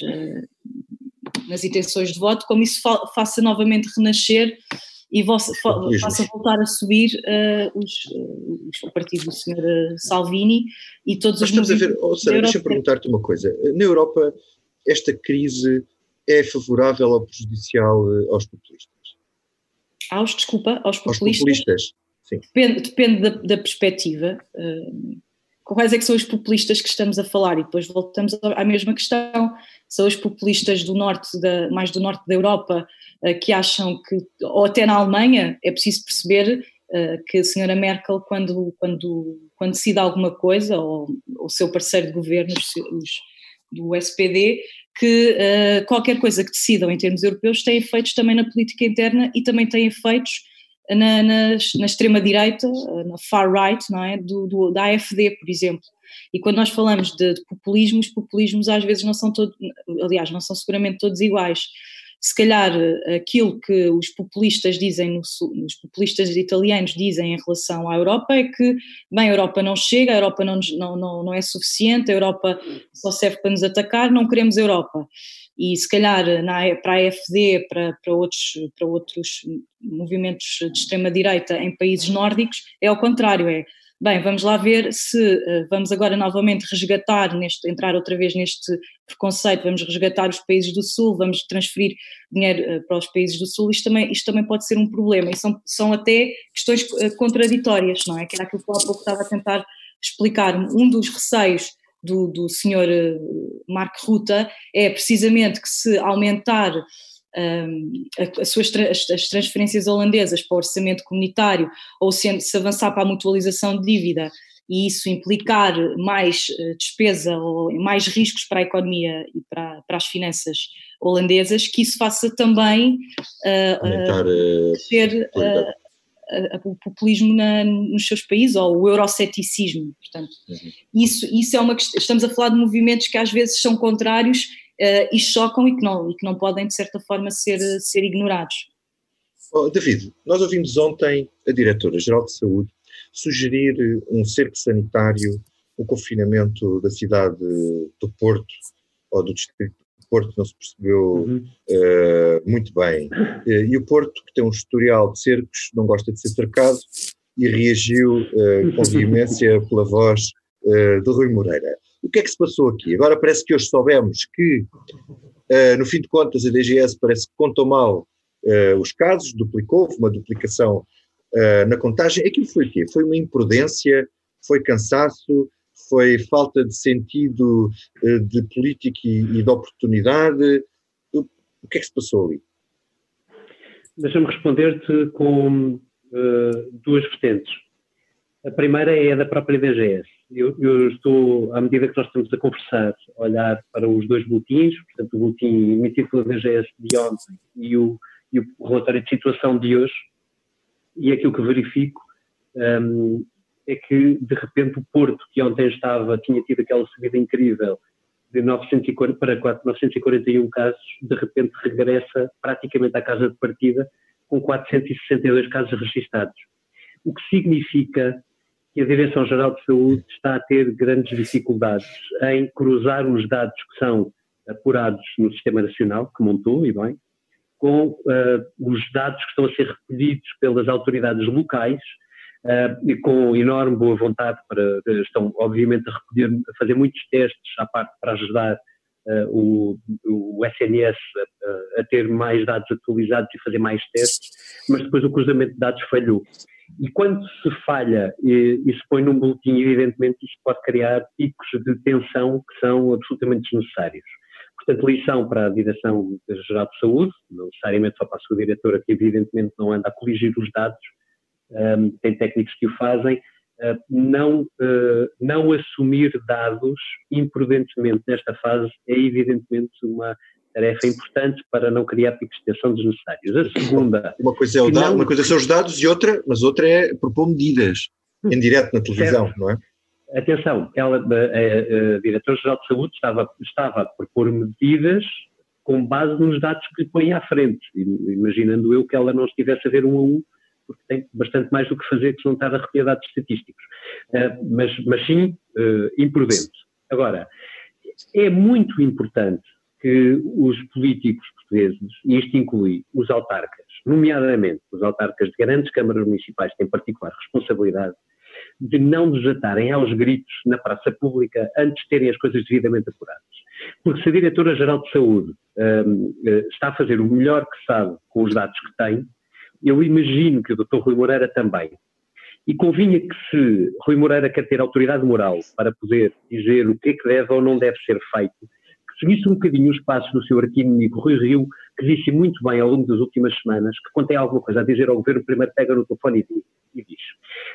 nas intenções de voto, como isso fa faça novamente renascer e vossa, faça voltar a subir uh, os, o partido do Sr. Salvini e todos Mas os estamos a ver, oh, Sara, deixa-me perguntar-te uma coisa. Na Europa, esta crise é favorável ou prejudicial eh, aos populistas? Aos, desculpa, aos populistas? Aos populistas, sim. Depende, depende da, da perspectiva. Uh, quais é que são os populistas que estamos a falar? E depois voltamos à mesma questão são os populistas do norte, da, mais do norte da Europa, uh, que acham que, ou até na Alemanha, é preciso perceber uh, que a senhora Merkel, quando, quando, quando decide alguma coisa, ou o seu parceiro de governo, os, os, do SPD, que uh, qualquer coisa que decidam em termos europeus tem efeitos também na política interna e também tem efeitos na, na, na extrema-direita, na far-right, não é? Do, do, da AFD, por exemplo. E quando nós falamos de, de populismos, populismos às vezes não são todos, aliás, não são seguramente todos iguais. Se calhar aquilo que os populistas dizem, no, os populistas italianos dizem em relação à Europa é que, bem, a Europa não chega, a Europa não, não, não, não é suficiente, a Europa só serve para nos atacar, não queremos a Europa. E se calhar na, para a AFD, para, para, outros, para outros movimentos de extrema-direita em países nórdicos, é ao contrário, é bem, vamos lá ver se uh, vamos agora novamente resgatar, neste, entrar outra vez neste preconceito, vamos resgatar os países do Sul, vamos transferir dinheiro uh, para os países do Sul, isto também, isto também pode ser um problema, e são, são até questões uh, contraditórias, não é? Que era aquilo que eu há pouco estava a tentar explicar. Um dos receios do, do senhor Mark Rutte é precisamente que se aumentar um, as suas as transferências holandesas para o orçamento comunitário ou se, se avançar para a mutualização de dívida e isso implicar mais eh, despesa ou mais riscos para a economia e para, para as finanças holandesas, que isso faça também uh, uh, uh, o populismo na, nos seus países ou o euroceticismo. Portanto, uhum. isso, isso é uma questão. Estamos a falar de movimentos que às vezes são contrários uh, e chocam e que, não, e que não podem, de certa forma, ser, ser ignorados. Oh, David, nós ouvimos ontem a Diretora-Geral de Saúde sugerir um cerco sanitário, um confinamento da cidade do Porto ou do Distrito do Porto, não se percebeu uhum. uh, muito bem. Uh, e o Porto, que tem um historial de cercos, não gosta de ser cercado e reagiu uh, com *laughs* veemência pela voz do Rui Moreira. O que é que se passou aqui? Agora parece que hoje soubemos que, no fim de contas, a DGS parece que contou mal os casos, duplicou, uma duplicação uh, na contagem, aquilo foi o quê? Foi uma imprudência, foi cansaço, foi falta de sentido uh, de política e, e, de oportunidade? O, o, que é que se passou ali? Deixa-me responder-te com uh, duas vertentes. A primeira é a da própria DGS. Eu, eu, estou, à medida que nós estamos a conversar, a olhar para os dois boletins, portanto, o boletim emitido pela DGS de ontem e o, e o relatório de situação de hoje, e aquilo que verifico um, é que, de repente, o Porto, que ontem estava, tinha tido aquela subida incrível de 940 para 941 casos, de repente regressa praticamente à casa de partida com 462 casos registados. O que significa que a Direção-Geral de Saúde está a ter grandes dificuldades em cruzar os dados que são apurados no Sistema Nacional, que montou, e bem, com uh, os dados que estão a ser recolhidos pelas autoridades locais uh, e com enorme boa vontade para estão obviamente a recolher, a fazer muitos testes à parte para ajudar o, o, SNS a, a, ter mais dados atualizados e fazer mais testes, mas depois o cruzamento de dados falhou. E quando se falha e, e se põe num boletim, evidentemente isso pode criar picos de tensão que são absolutamente desnecessários. Portanto, lição para a Direção-Geral de Saúde, não necessariamente só para a sua diretora, que evidentemente não anda a coligir os dados, um, tem técnicos que o fazem, não, uh, não assumir dados imprudentemente nesta fase é evidentemente uma tarefa importante para não criar picos de tensão desnecessários. A segunda... Uma coisa, é o dado, não... uma coisa são os dados e outra, mas outra é propor medidas em direto na televisão, certo. não é? Atenção, ela, a, a, a Diretora-Geral de Saúde estava, estava a propor medidas com base nos dados que lhe põe à frente, imaginando eu que ela não estivesse a ver um a um, porque tem bastante mais do que fazer que estar a dados estatísticos. Uh, mas, mas sim, uh, imprudente. Agora, é muito importante que os políticos portugueses, e isto inclui os autarcas, nomeadamente os autarcas de grandes câmaras municipais, têm particular responsabilidade, de não desatarem aos gritos na praça pública antes de terem as coisas devidamente apuradas. Porque se a Diretora-Geral de Saúde um, eh, está a fazer o melhor que sabe com os dados que tem, eu imagino que o Dr. Rui Moreira também. E convinha que se Rui Moreira quer ter autoridade moral para poder dizer o que é que deve ou não deve ser feito, que seguisse um bocadinho os passos do seu arquinimigo Rui Rio, que disse muito bem ao longo das últimas semanas, que quando tem alguma coisa a dizer ao governo, primeiro pega no telefone e diz.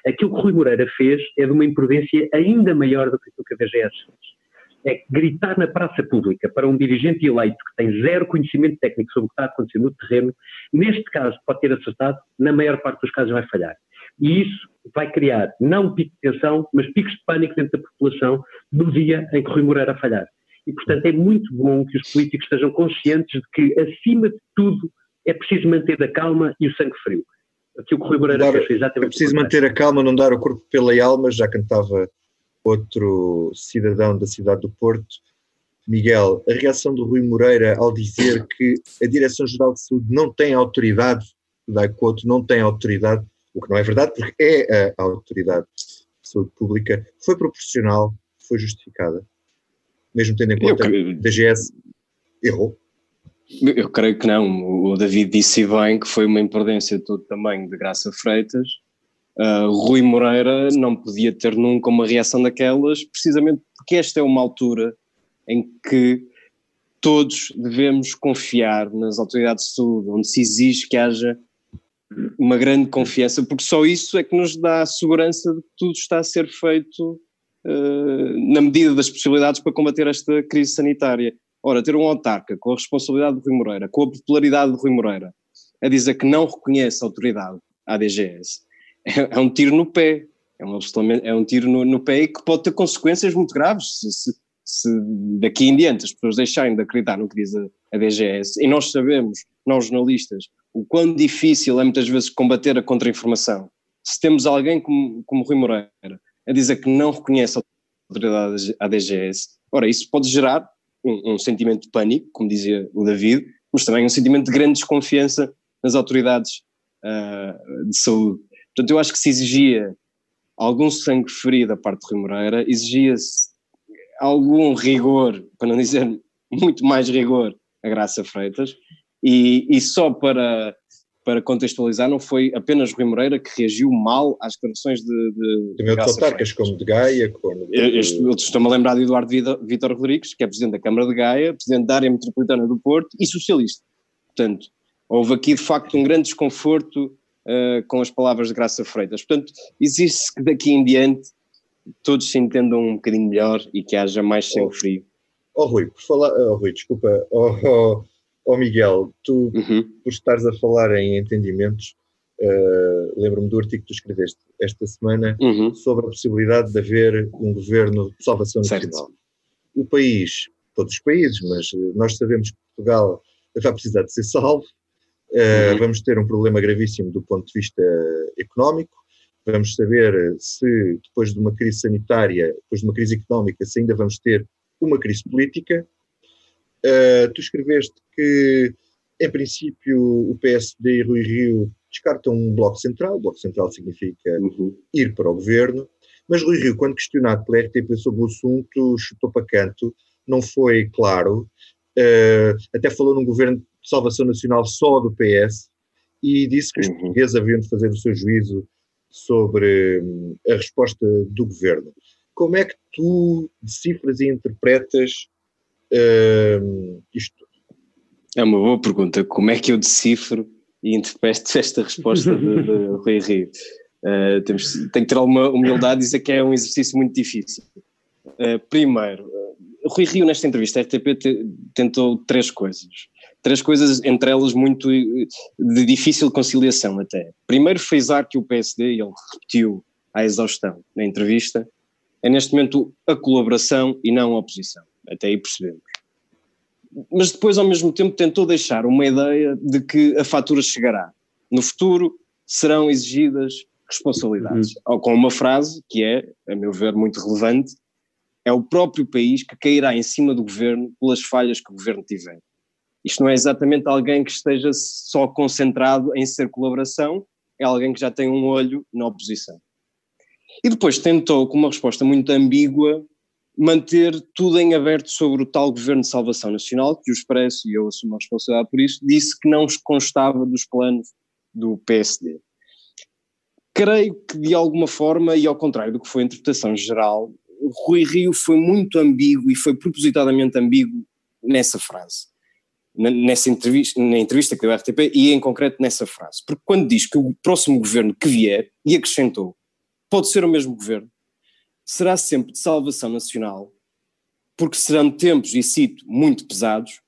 Aquilo que Rui Moreira fez é de uma imprudência ainda maior do que aquilo que a DGS fez. É gritar na praça pública para um dirigente eleito que tem zero conhecimento técnico sobre o que está a acontecer no terreno, neste caso pode ter acertado, na maior parte dos casos vai falhar. E isso vai criar não um pico de tensão, mas picos de pânico dentro da população no dia em que Rui Moreira falhar. E, portanto, é muito bom que os políticos estejam conscientes de que, acima de tudo, é preciso manter a calma e o sangue frio aquilo que o Rui Moreira fez exatamente. É preciso manter a calma, não dar o corpo pela alma, já cantava outro cidadão da cidade do Porto. Miguel, a reação do Rui Moreira ao dizer que a Direção-Geral de Saúde não tem autoridade, da Couto não tem autoridade, o que não é verdade, porque é a autoridade de saúde pública, foi proporcional, foi justificada, mesmo tendo em conta que a DGS errou. Eu creio que não. O David disse bem que foi uma imprudência de todo tamanho de Graça Freitas. Uh, Rui Moreira não podia ter nunca uma reação daquelas, precisamente porque esta é uma altura em que todos devemos confiar nas autoridades de saúde, onde se exige que haja uma grande confiança, porque só isso é que nos dá a segurança de que tudo está a ser feito uh, na medida das possibilidades para combater esta crise sanitária. Ora, ter um autarca com a responsabilidade de Rui Moreira, com a popularidade de Rui Moreira, a dizer que não reconhece a autoridade à DGS, é, é um tiro no pé, é um, é um tiro no, no, pé e que pode ter consequências muito graves se, se, se, daqui em diante as pessoas deixarem de acreditar no que diz a, a DGS, e nós sabemos, nós jornalistas, o quão difícil é muitas vezes combater a contra-informação. Se temos alguém como, como Rui Moreira a dizer que não reconhece a autoridade à DGS, ora, isso pode gerar um, um, sentimento de pânico, como dizia o David, mas também um sentimento de grande desconfiança nas autoridades uh, de saúde. Portanto, eu acho que se exigia algum sangue frio da parte de Rui Moreira, exigia-se algum rigor, para não dizer muito mais rigor, a Graça Freitas, e, e só para, para contextualizar, não foi apenas Rui Moreira que reagiu mal às declarações de. de Também outros autarcas, como de Gaia, como. De... Estou-me a lembrar de Eduardo Vitor Rodrigues, que é presidente da Câmara de Gaia, presidente da área metropolitana do Porto e socialista. Portanto, houve aqui de facto um grande desconforto uh, com as palavras de Graça Freitas. Portanto, existe que daqui em diante todos se entendam um bocadinho melhor e que haja mais sangue oh, frio. Oh Rui, por falar, oh Rui, desculpa, oh, oh oh Miguel, tu, uhum. por estares a falar em entendimentos, uh, lembro-me do artigo que tu escreveste esta semana uhum. sobre a possibilidade de haver um governo de salvação certo. nacional. O país, todos os países, mas nós sabemos que Portugal vai precisar de ser salvo, uh, uhum. vamos ter um problema gravíssimo do ponto de vista económico, vamos saber se depois de uma crise sanitária, depois de uma crise económica, se ainda vamos ter uma crise política, Uh, tu escreveste que, em princípio, o PSD e Rui Rio descartam um bloco central. O bloco central significa uhum. ir para o governo. Mas Rui Rio, quando questionado pela RTP sobre o assunto, chutou para canto, não foi claro. Uh, até falou num governo salvação nacional só do PS e disse que os uhum. portugueses haviam de fazer o seu juízo sobre hum, a resposta do governo. Como é que tu decifras e interpretas uh, isto? É uma boa pergunta. Como é que eu decifro e interpreto esta resposta de, de *laughs* Rui Rio? Uh, temos, tenho que ter alguma humildade e dizer que é um exercício muito difícil. Uh, primeiro, uh, Rui Rio, nesta entrevista, a RTP te, tentou três coisas. Três coisas, entre elas, muito de difícil conciliação até. Primeiro, frisar que o PSD, ele repetiu à exaustão na entrevista, é neste momento a colaboração e não a oposição até aí percebemos. Mas depois, ao mesmo tempo, tentou deixar uma ideia de que a fatura chegará. No futuro serão exigidas responsabilidades. Uhum. Com uma frase que é, a meu ver, muito relevante: é o próprio país que cairá em cima do governo pelas falhas que o governo tiver. Isto não é exatamente alguém que esteja só concentrado em ser colaboração, é alguém que já tem um olho na oposição. E depois tentou, com uma resposta muito ambígua, manter tudo em aberto sobre o tal Governo de Salvação Nacional, que o Expresso, e eu assumo a responsabilidade por isso, disse que não constava dos planos do PSD. Creio que de alguma forma, e ao contrário do que foi a interpretação geral, Rui Rio foi muito ambíguo e foi propositadamente ambíguo nessa frase. Nessa entrevista, na entrevista que deu à RTP e em concreto nessa frase. Porque quando diz que o próximo governo que vier, e acrescentou, pode ser o mesmo governo, será sempre de salvação nacional, porque serão tempos, e cito, muito pesados,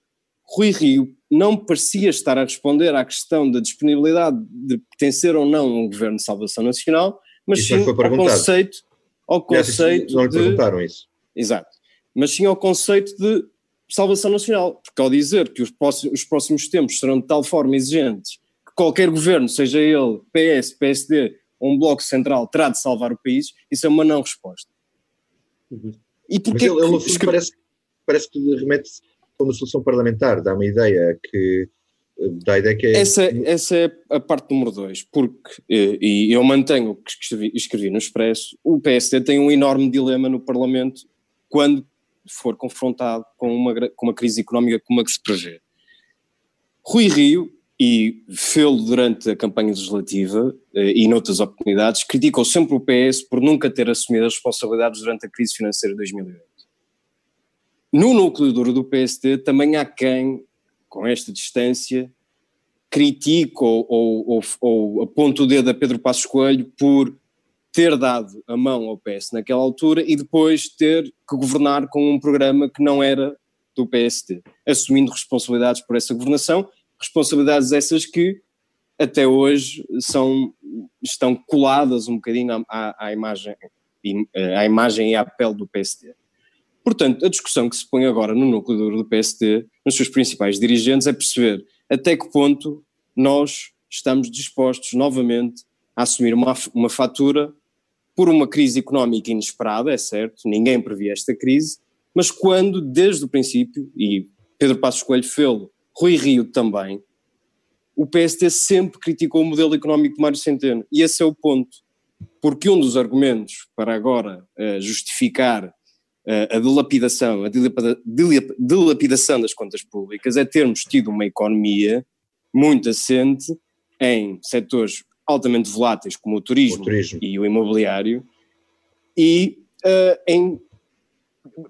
Rui Rio não parecia estar a responder à questão da disponibilidade de pertencer ou não a um governo de salvação nacional, mas isso sim ao conceito, ao conceito não lhe de, perguntaram isso. Exato. Mas sim ao conceito de salvação nacional, porque ao dizer que os próximos, os próximos tempos serão de tal forma exigentes que qualquer governo, seja ele PS, PSD um bloco central terá de salvar o país, isso é uma não resposta. Uhum. E porque ele, ele parece, parece que remete para uma solução parlamentar, dá uma ideia que dá a ideia que é... Essa, essa é a parte número dois, porque, e eu mantenho o que escrevi, escrevi no Expresso, o PSD tem um enorme dilema no Parlamento quando for confrontado com uma, com uma crise económica como a que se prevê. Rui Rio e fê-lo durante a campanha legislativa eh, e noutras oportunidades, criticou sempre o PS por nunca ter assumido as responsabilidades durante a crise financeira de 2008. no núcleo duro do PSD também há quem, com esta distância, critique ou, ou, ou, aponte o dedo a Pedro Passos Coelho por ter dado a mão ao PS naquela altura e depois ter que governar com um programa que não era do PSD, assumindo responsabilidades por essa governação, responsabilidades essas que até hoje são, estão coladas um bocadinho à, à imagem, à imagem e à pele do PSD. Portanto, a discussão que se põe agora no núcleo duro do PSD, nos seus principais dirigentes, é perceber até que ponto nós estamos dispostos novamente a assumir uma, uma fatura por uma crise económica inesperada, é certo, ninguém previa esta crise, mas quando, desde o princípio, e Pedro Passos Coelho fê-lo, Rui Rio também, o PST sempre criticou o modelo económico de Mário Centeno, e esse é o ponto, porque um dos argumentos para agora uh, justificar a dilapidação, a dilapidação das contas públicas é termos tido uma economia muito assente em setores altamente voláteis como o turismo, o turismo. e o imobiliário e uh, em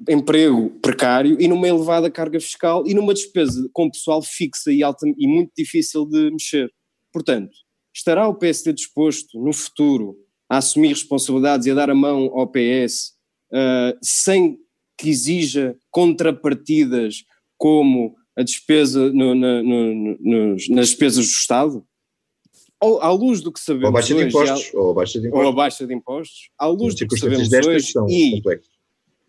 emprego precário e numa elevada carga fiscal e numa despesa com pessoal fixa e, alta, e muito difícil de mexer. Portanto, estará o PSD disposto no futuro a assumir responsabilidades e a dar a mão ao PS uh, sem que exija contrapartidas como a despesa no, no, no, nas despesas do Estado? Ou, à luz do que sabemos ou baixa hoje, de impostos, ou a baixa de impostos, ou baixa de impostos, à luz do que sabemos hoje e,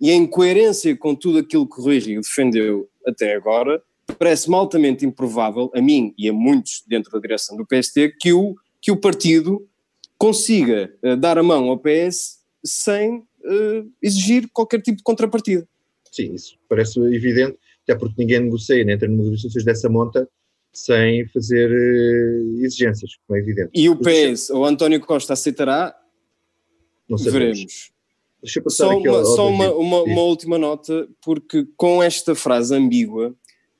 e em coerência com tudo aquilo que o Rui Rio defendeu até agora, parece-me altamente improvável, a mim e a muitos dentro da direção do PST, que o, que o partido consiga uh, dar a mão ao PS sem uh, exigir qualquer tipo de contrapartida. Sim, isso parece evidente, até porque ninguém negocia, nem entra negociações dessa monta sem fazer uh, exigências, como é evidente. E o PS, o António Costa aceitará? Não sabemos. Veremos. Deixa eu passar só aqui uma, ao, ao só uma, uma, uma, última nota, porque com esta frase ambígua,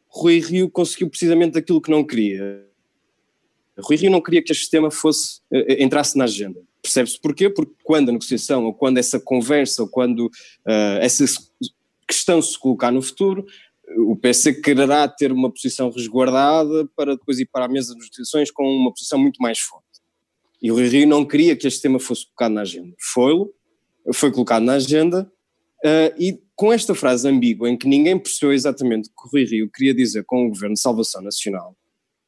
Rui Rio conseguiu precisamente aquilo que não queria. Rui Rio não queria que este sistema fosse, uh, entrasse na agenda. Percebe-se porquê? Porque quando a negociação, ou quando essa conversa, ou quando uh, essa questão se colocar no futuro, o PC quererá ter uma posição resguardada para depois ir para a mesa de negociações com uma posição muito mais forte. E o Rio não queria que este tema fosse colocado na agenda. Foi-lo, foi colocado na agenda, uh, e com esta frase ambígua, em que ninguém percebeu exatamente o que o Rui Rio queria dizer com o Governo de Salvação Nacional,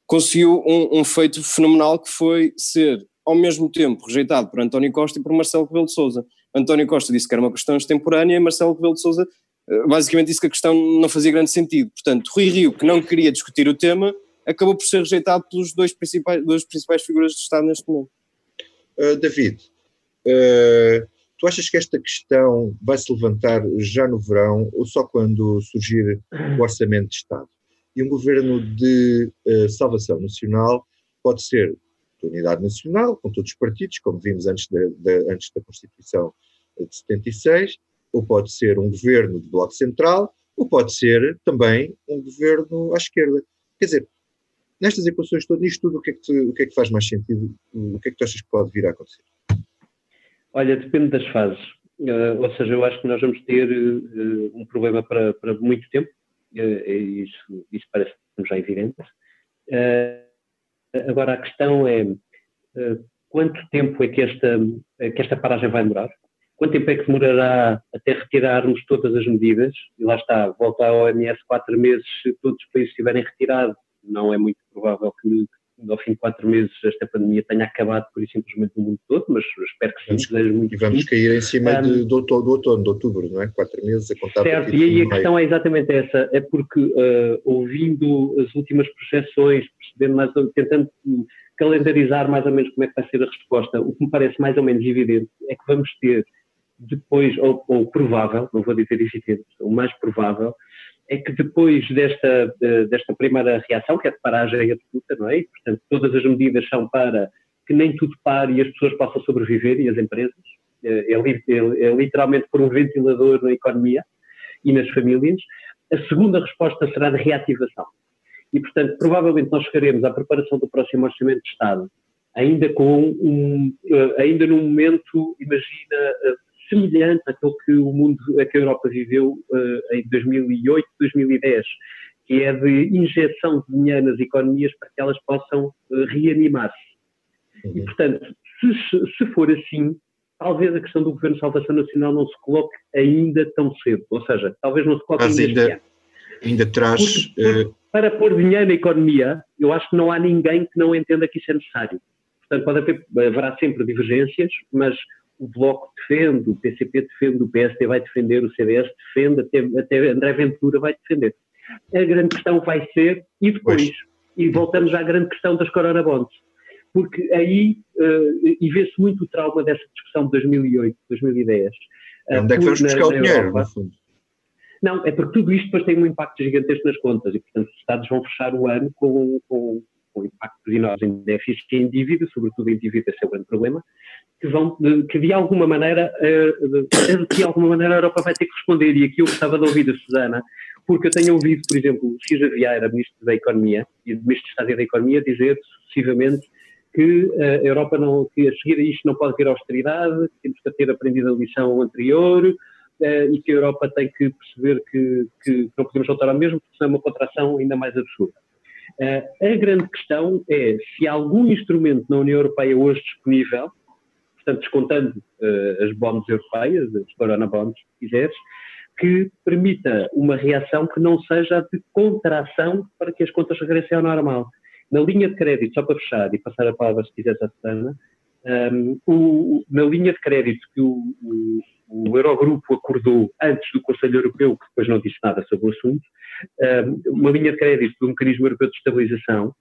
conseguiu um, um feito fenomenal que foi ser ao mesmo tempo rejeitado por António Costa e por Marcelo Rebelo de Sousa. António Costa disse que era uma questão extemporânea e Marcelo Rebelo de Sousa basicamente disse que a questão não fazia grande sentido. Portanto, Rui Rio, que não queria discutir o tema, acabou por ser rejeitado pelos dois principais, duas principais figuras do Estado neste momento. Uh, David, uh, tu achas que esta questão vai se levantar já no verão ou só quando surgir o Orçamento de Estado? E um governo de uh, salvação nacional pode ser de unidade nacional, com todos os partidos, como vimos antes da, antes da Constituição de 76, ou pode ser um governo de bloco central, ou pode ser também um governo à esquerda. Quer dizer, nestas equações nisto tudo, o que, é que o que é que faz mais sentido? O que é que tu achas que pode vir a acontecer? Olha, depende das fases. Uh, ou seja, eu acho que nós vamos ter uh, um problema para, para muito tempo, uh, isso, isso parece-me já evidente. Agora, a questão é quanto tempo é que esta, que esta paragem vai demorar? Quanto tempo é que demorará até retirarmos todas as medidas? E lá está, volta à OMS quatro meses, se todos os países tiverem retirado, não é muito provável que ao fim de quatro meses esta pandemia tenha acabado por isso simplesmente no mundo todo, mas espero que sim, vamos, muito E vamos cair em cima um, de, do, do, do, outono, de outubro, não é? Quatro meses a contar Certo, e aí a questão é exatamente essa, é porque uh, ouvindo as últimas projeções, percebendo mais, tentando calendarizar mais ou menos como é que vai ser a resposta, o que me parece mais ou menos evidente é que vamos ter depois, ou, ou provável, não vou dizer evidente, o mais provável, é que depois desta, desta primeira reação, que é de paragem absoluta, não é? Portanto, todas as medidas são para que nem tudo pare e as pessoas possam sobreviver e as empresas. É, é, é literalmente por um ventilador na economia e nas famílias. A segunda resposta será de reativação. E, portanto, provavelmente nós chegaremos à preparação do próximo Orçamento de Estado ainda com um, ainda num momento, imagina, semelhante àquilo que o mundo, a que a Europa viveu uh, em 2008, 2010, que é de injeção de dinheiro nas economias para que elas possam uh, reanimar-se. E, portanto, se, se for assim, talvez a questão do Governo de Salvação Nacional não se coloque ainda tão cedo. Ou seja, talvez não se coloque Mas ainda, ainda, ainda traz. Porque, uh... Para pôr dinheiro na economia, eu acho que não há ninguém que não entenda que isso é necessário. Portanto, pode haver, haverá sempre divergências, mas o Bloco defende, o PCP defende, o PSD vai defender, o CDS defende, até, até André Ventura vai defender. A grande questão vai ser, e depois, pois. e voltamos à grande questão das Corona Bonds porque aí, uh, e vê-se muito o trauma dessa discussão de 2008, 2010. Uh, Onde é que vamos buscar o dinheiro, no fundo? Não, é porque tudo isto depois tem um impacto gigantesco nas contas e, portanto, os Estados vão fechar o ano com, com, com impactos enormes em déficit e em dívida, sobretudo em dívida, esse é o grande problema, que, vão, que de alguma maneira, uh, de alguma maneira a Europa vai ter que responder. E aqui eu gostava de ouvir da Susana, porque eu tenho ouvido, por exemplo, Cisa Vieira, Ministro da Economia, e o Ministro de Estado da Economia, dizer sucessivamente que a Europa não, que a seguir a isto não pode ter austeridade, temos que ter aprendido a lição anterior uh, e que a Europa tem que perceber que, que não podemos voltar ao mesmo, porque senão é uma contração ainda mais absurda. Uh, a grande questão é se há algum instrumento na União Europeia hoje disponível, portanto, descontando uh, as bonds europeias, as corona bonds, se quiseres, que permita uma reação que não seja de contração para que as contas regressem ao normal. Na linha de crédito, só para fechar e passar a palavra se quiser à Susana, um, o, na linha de crédito que o, o, Eurogrupo acordou antes do Conselho Europeu, que depois não disse nada sobre o assunto, um, uma linha de crédito do Mecanismo Europeu de Estabilização,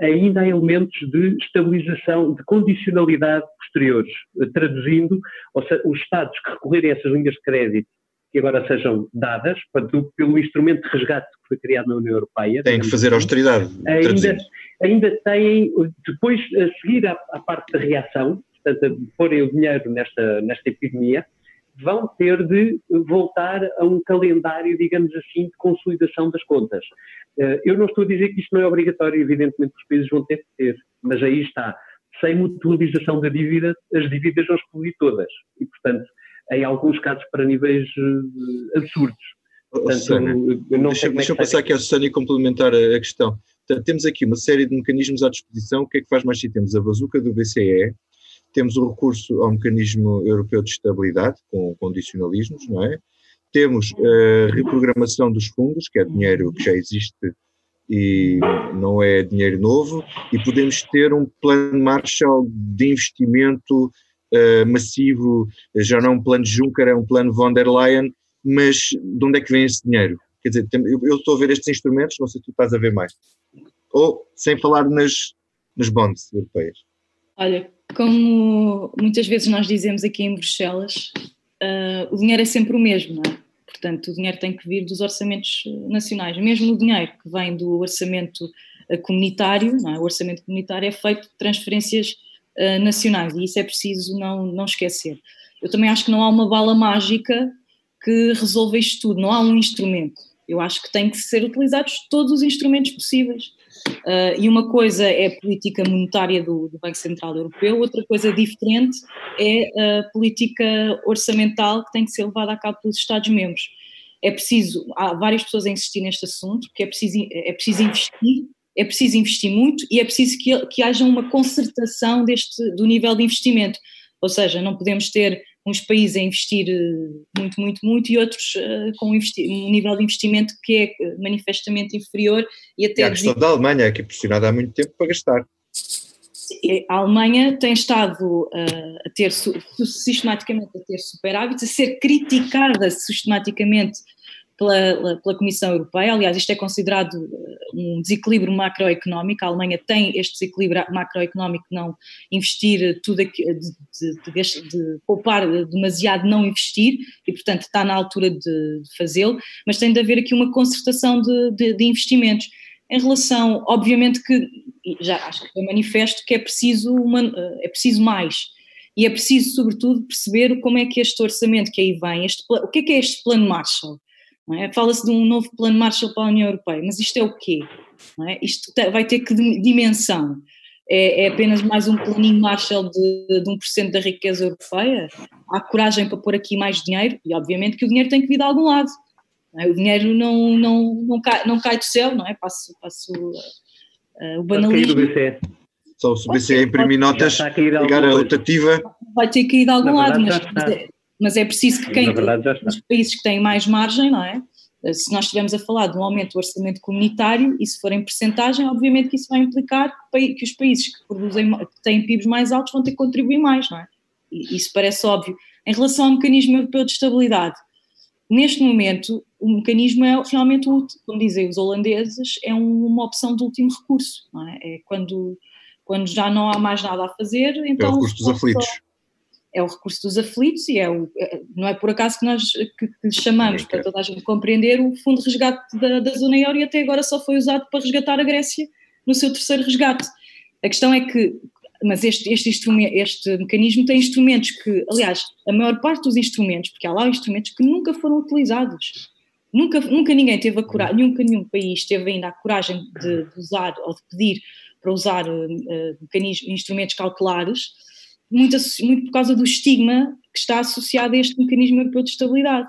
ainda há elementos de estabilização, de condicionalidade posteriores. Traduzindo, seja, os Estados que recorrerem a essas linhas de crédito que agora sejam dadas, portanto, pelo instrumento de resgate que foi criado na União Europeia. Tem que fazer austeridade. Ainda, ainda têm, depois a seguir à, à parte da reação, portanto, a porem o dinheiro nesta, nesta epidemia, vão ter de voltar a um calendário, digamos assim, de consolidação das contas. Eh, eu não estou a dizer que isto não é obrigatório, evidentemente os países vão ter que ter, mas aí está. Sem mutualização da dívida, as dívidas vão explodir todas. E, portanto, em alguns casos para níveis uh, absurdos. Portanto, deixa, deixa eu passar aqui à Susana e complementar a, a questão. Portanto, temos aqui uma série de mecanismos à disposição. O que é que faz mais sentido? Temos a bazuca do BCE, temos o recurso ao mecanismo europeu de estabilidade, com condicionalismos, não é? Temos a reprogramação dos fundos, que é dinheiro que já existe e não é dinheiro novo, e podemos ter um plano Marshall de investimento uh, massivo, já não é um plano Juncker, é um plano von der Leyen, mas de onde é que vem esse dinheiro? Quer dizer, eu, eu estou a ver estes instrumentos, não sei se tu estás a ver mais. Ou, sem falar nas, nas bonds europeias. Olha, como muitas vezes nós dizemos aqui em Bruxelas, uh, o dinheiro é sempre o mesmo, não é? Portanto, o dinheiro tem que vir dos orçamentos nacionais. Mesmo o dinheiro que vem do orçamento comunitário, não é? o orçamento comunitário é feito de transferências uh, nacionais e isso é preciso não, não esquecer. Eu também acho que não há uma bala mágica que resolva isto tudo, não há um instrumento. Eu acho que tem que ser utilizados todos os instrumentos possíveis. Uh, e uma coisa é a política monetária do, do, Banco Central Europeu, outra coisa diferente é a política orçamental que tem que ser levada a cabo pelos Estados-membros. É preciso, há várias pessoas a insistir neste assunto, que é preciso, é preciso investir é preciso investir muito e é preciso que, que haja uma concertação deste, do nível de investimento. Ou seja, não podemos ter uns países a investir eh, muito, muito, muito e outros uh, com um, um, nível de investimento que é eh, manifestamente inferior e até. E a questão da Alemanha, que é pressionada há muito tempo para gastar. A Alemanha tem estado uh, a ter sistematicamente a ter superávites, a ser criticada sistematicamente pela, pela Comissão Europeia. Aliás, isto é considerado eh, um desequilíbrio macroeconómico. A Alemanha tem este desequilíbrio macroeconómico de não investir tudo aqui, de, de, de, de, poupar demasiado, não investir, e portanto está na altura de, fazê-lo, mas tem de haver aqui uma concertação de, investimentos. Em relação, obviamente que já acho que é manifesto que é preciso, uma, eh, é preciso mais. E é preciso, sobretudo, perceber como é que este orçamento que aí vem, este, o que é que é este plano Marshall? É? Fala-se de um novo plano Marshall para a União Europeia, mas isto é o quê? É? Isto vai ter que dimensão? é, é apenas mais um planinho Marshall de, de 1% da riqueza europeia? Há coragem para pôr aqui mais dinheiro? E obviamente que o dinheiro tem que vir de algum lado. É? O dinheiro não, não, não, cai, não cai do céu, não é? Passo, passo uh, o banalismo. Só se o BCE imprimir notas, ligar a rotativa. Vai ter que ir de algum lado, mas, é, mas, é, preciso que quem, os países que têm mais margem, não é? Se nós estivermos a falar de um aumento do orçamento comunitário e se for em percentagem, obviamente que isso vai implicar que os países que, produzem, que têm PIBs mais altos vão ter que contribuir mais, não é? Isso parece óbvio. Em relação ao mecanismo europeu de estabilidade, neste momento o mecanismo é realmente útil, como dizem os holandeses, é uma opção de último recurso, não é? é quando quando já não há mais nada a fazer, então. É o recurso dos aflitos. É o recurso dos aflitos e é o, é, não é por acaso que nós que, que chamamos, para toda a gente compreender, o fundo de resgate da, da zona euro e até agora só foi usado para resgatar a Grécia no seu terceiro resgate. A questão é que, mas este, este, este mecanismo tem instrumentos que, aliás, a maior parte dos instrumentos, porque há lá instrumentos que nunca foram utilizados. Nunca, nunca ninguém teve a coragem, nunca nenhum país teve ainda a coragem de, de usar ou de pedir para usar uh, mecanismos, instrumentos cautelares, muito, muito por causa do estigma que está associado a este mecanismo europeu de estabilidade,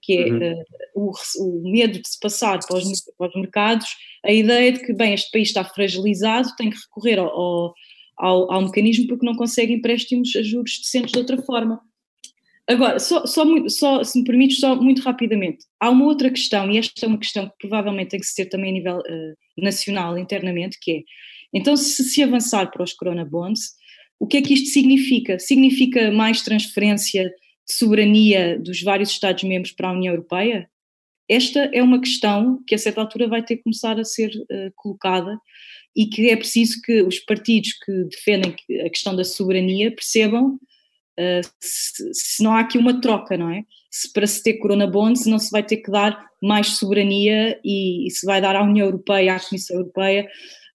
que é uhum. uh, o, o, medo de se passar para os, para os, mercados, a ideia de que, bem, este país está fragilizado, tem que recorrer ao, ao, ao mecanismo porque não consegue empréstimos a juros decentes de outra forma. Agora, só, só, só, se me permites, só muito rapidamente, há uma outra questão, e esta é uma questão que provavelmente tem que se ter também a nível uh, nacional, internamente, que é então, se se avançar para os Corona Bonds, o que é que isto significa? Significa mais transferência de soberania dos vários Estados-membros para a União Europeia? Esta é uma questão que a certa altura vai ter que começar a ser uh, colocada e que é preciso que os partidos que defendem a questão da soberania percebam uh, se, se, não há aqui uma troca, não é? Se para se ter Corona Bonds não se vai ter que dar mais soberania e, e se vai dar à União Europeia, à Comissão Europeia,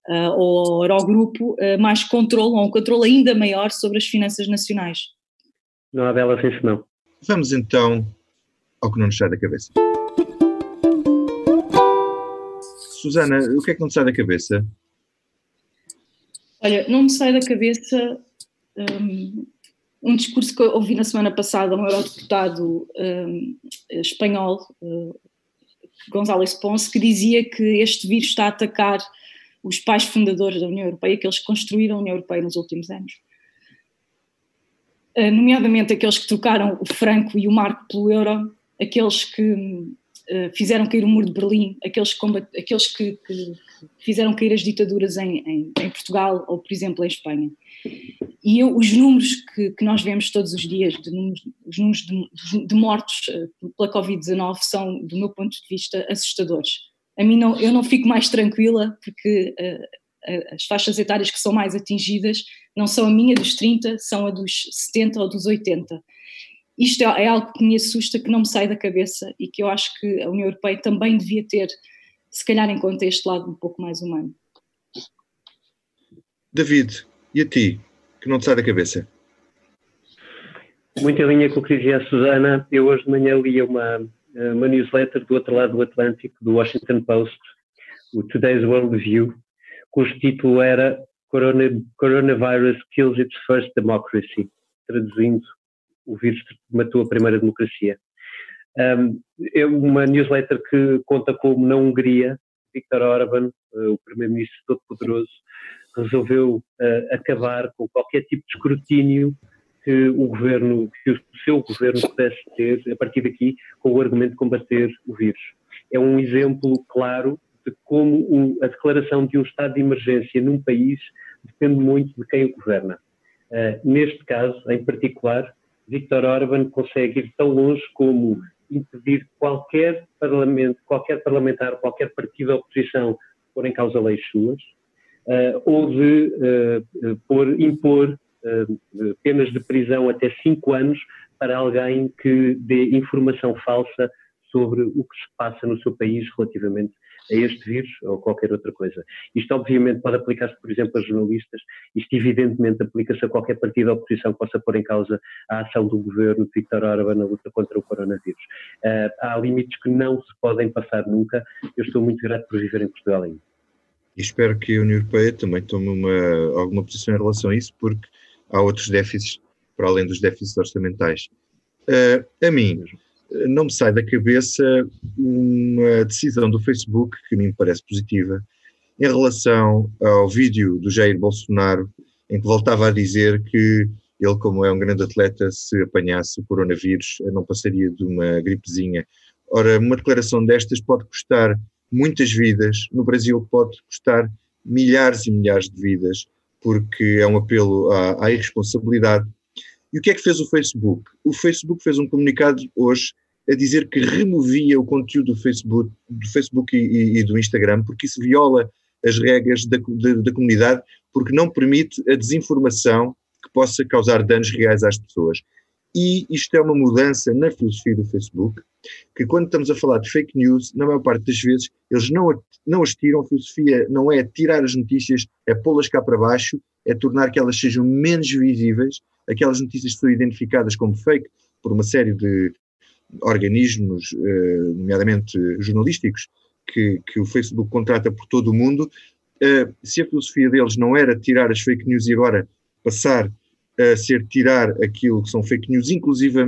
uh, ou ao Eurogrupo uh, mais controle, ou um controle ainda maior sobre as finanças nacionais. Não há bela sem senão. Vamos então ao que não nos sai da cabeça. Susana, o que é que não te sai da cabeça? Olha, não me sai da cabeça um, um discurso que eu ouvi na semana passada um eurodeputado um, espanhol, uh, González Ponce, que dizia que este vírus está a atacar os pais fundadores da União Europeia, aqueles que construíram a União Europeia nos últimos anos. Uh, nomeadamente aqueles que trocaram o franco e o marco pelo euro, aqueles que uh, fizeram cair o muro de Berlim, aqueles, combat, aqueles que, que, fizeram cair as ditaduras em, em, em, Portugal ou, por exemplo, em Espanha. E eu, os números que, que, nós vemos todos os dias, de números, os números de, de mortos uh, pela Covid-19 são, do meu ponto de vista, assustadores a mim não, eu não fico mais tranquila porque uh, as faixas etárias que são mais atingidas não são a minha dos 30, são a dos 70 ou dos 80. Isto é, é algo que me assusta, que não me sai da cabeça e que eu acho que a União Europeia também devia ter, se calhar, em conta este lado um pouco mais humano. David, e a ti, que não te sai da cabeça? Muito em linha com o que dizia a Susana, eu hoje de manhã li uma, uma newsletter do outro lado do Atlântico, do Washington Post, o Today's World View, cujo título era Corona, Coronavirus Kills Its First Democracy, traduzindo, o vírus matou a primeira democracia. Um, é uma newsletter que conta como na Hungria, Viktor Orban, uh, o primeiro-ministro todo-poderoso, resolveu uh, acabar com qualquer tipo de escrutínio que o governo, que o seu governo pudesse ter a partir daqui com o argumento de combater o vírus. É um exemplo claro de como o, a declaração de um estado de emergência num país depende muito de quem o governa. Uh, neste caso, em particular, Viktor Orban consegue ir tão longe como impedir qualquer parlamento, qualquer parlamentar, qualquer partido de oposição de pôr em causa leis suas, uh, ou de uh, pôr, impor eh, penas de prisão até cinco anos para alguém que dê informação falsa sobre o que se passa no seu país relativamente a este vírus ou qualquer outra coisa. Isto obviamente pode aplicar-se, por exemplo, a jornalistas, isto evidentemente aplica-se a qualquer partido da oposição que possa pôr em causa a ação do governo de Viktor Orban na luta contra o coronavírus. Uh, há limites que não se podem passar nunca. Eu estou muito grato por viver em Portugal ainda. E espero que a União Europeia também tome uma, alguma posição em relação a isso, porque há outros déficits para além dos déficits orçamentais. Uh, a mim, não me sai da cabeça uma decisão do Facebook que me parece positiva em relação ao vídeo do Jair Bolsonaro, em que voltava a dizer que ele, como é um grande atleta, se apanhasse o coronavírus, não passaria de uma gripezinha. Ora, uma declaração destas pode custar muitas vidas, no Brasil pode custar milhares e milhares de vidas, porque é um apelo à, à irresponsabilidade. E o que é que fez o Facebook? O Facebook fez um comunicado hoje a dizer que removia o conteúdo do Facebook, do Facebook e, e, do Instagram, porque isso viola as regras da, da, da comunidade, porque não permite a desinformação que possa causar danos reais às pessoas. E isto é uma mudança na filosofia do Facebook, que quando estamos a falar de fake news, na maior parte das vezes, eles não, não as tiram. A filosofia não é tirar as notícias, é pô-las cá para baixo, é tornar que elas sejam menos visíveis. Aquelas notícias que são identificadas como fake por uma série de organismos, eh, nomeadamente jornalísticos, que, que o Facebook contrata por todo o mundo, uh, se a filosofia deles não era tirar as fake news e agora passar a ser tirar aquilo que são fake news, inclusive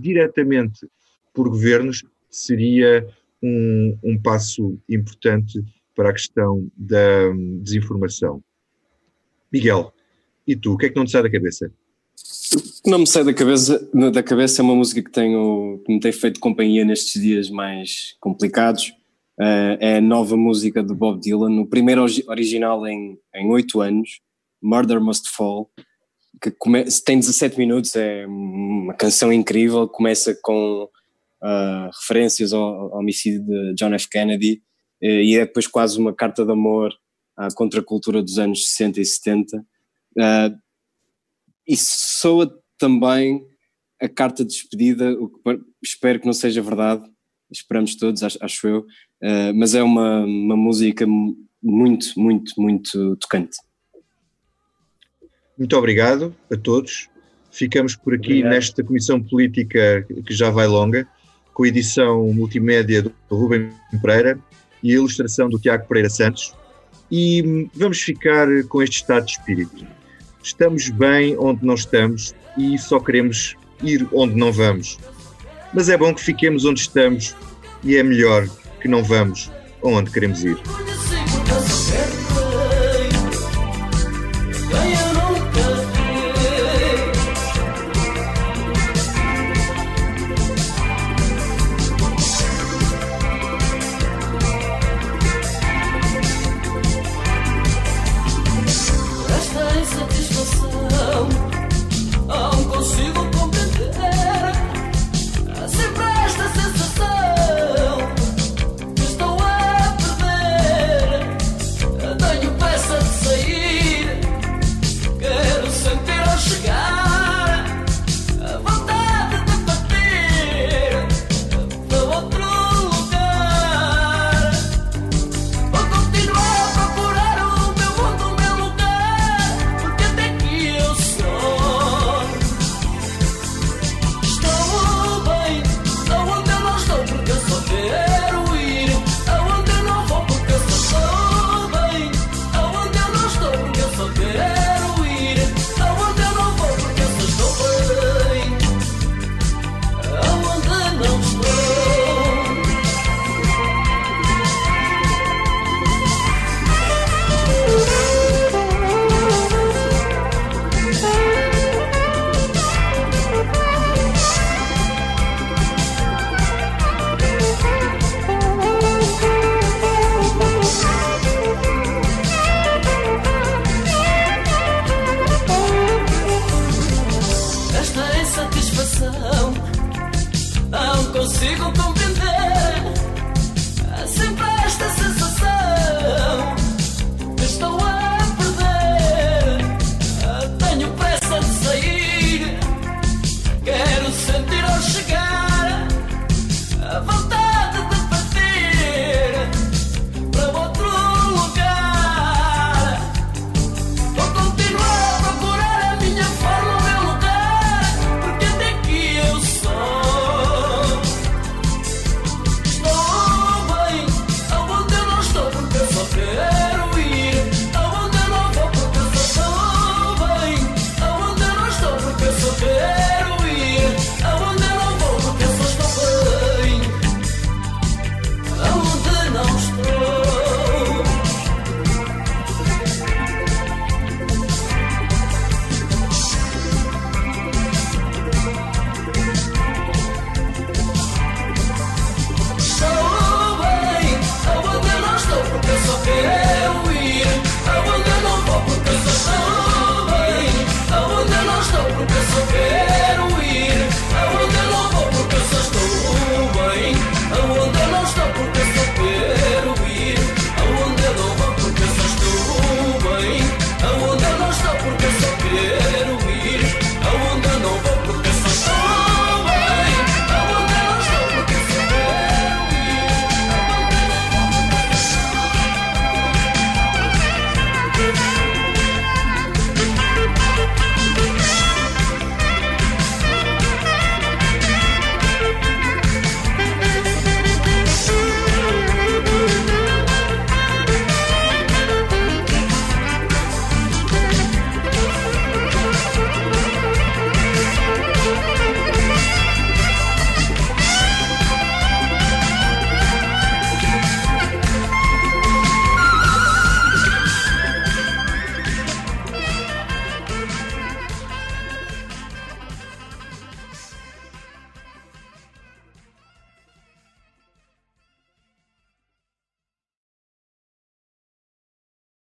diretamente por governos, seria um, um passo importante para a questão da desinformação. Miguel, e tu, o que é que não te sai da cabeça? Não me sai da cabeça, da cabeça é uma música que, tenho, que me tem feito companhia nestes dias mais complicados. Uh, é a nova música de Bob Dylan, o primeiro original em oito anos, Murder Must Fall, que come, tem 17 minutos, é uma canção incrível, começa com uh, referências ao, ao, homicídio de John F. Kennedy uh, e é depois quase uma carta de amor à contracultura dos anos 60 e 70. Uh, e soa também a carta de despedida, o que espero que não seja verdade, esperamos todos, acho, acho eu, uh, mas é uma, uma música muito, muito, muito tocante. Muito obrigado a todos. Ficamos por aqui obrigado. nesta comissão política que já vai longa, com a edição multimédia do Rubem Pereira e a ilustração do Tiago Pereira Santos. E vamos ficar com este estado de espírito estamos bem onde não estamos e só queremos ir onde não vamos. Mas é bom que fiquemos onde estamos e é melhor que não vamos aonde queremos ir.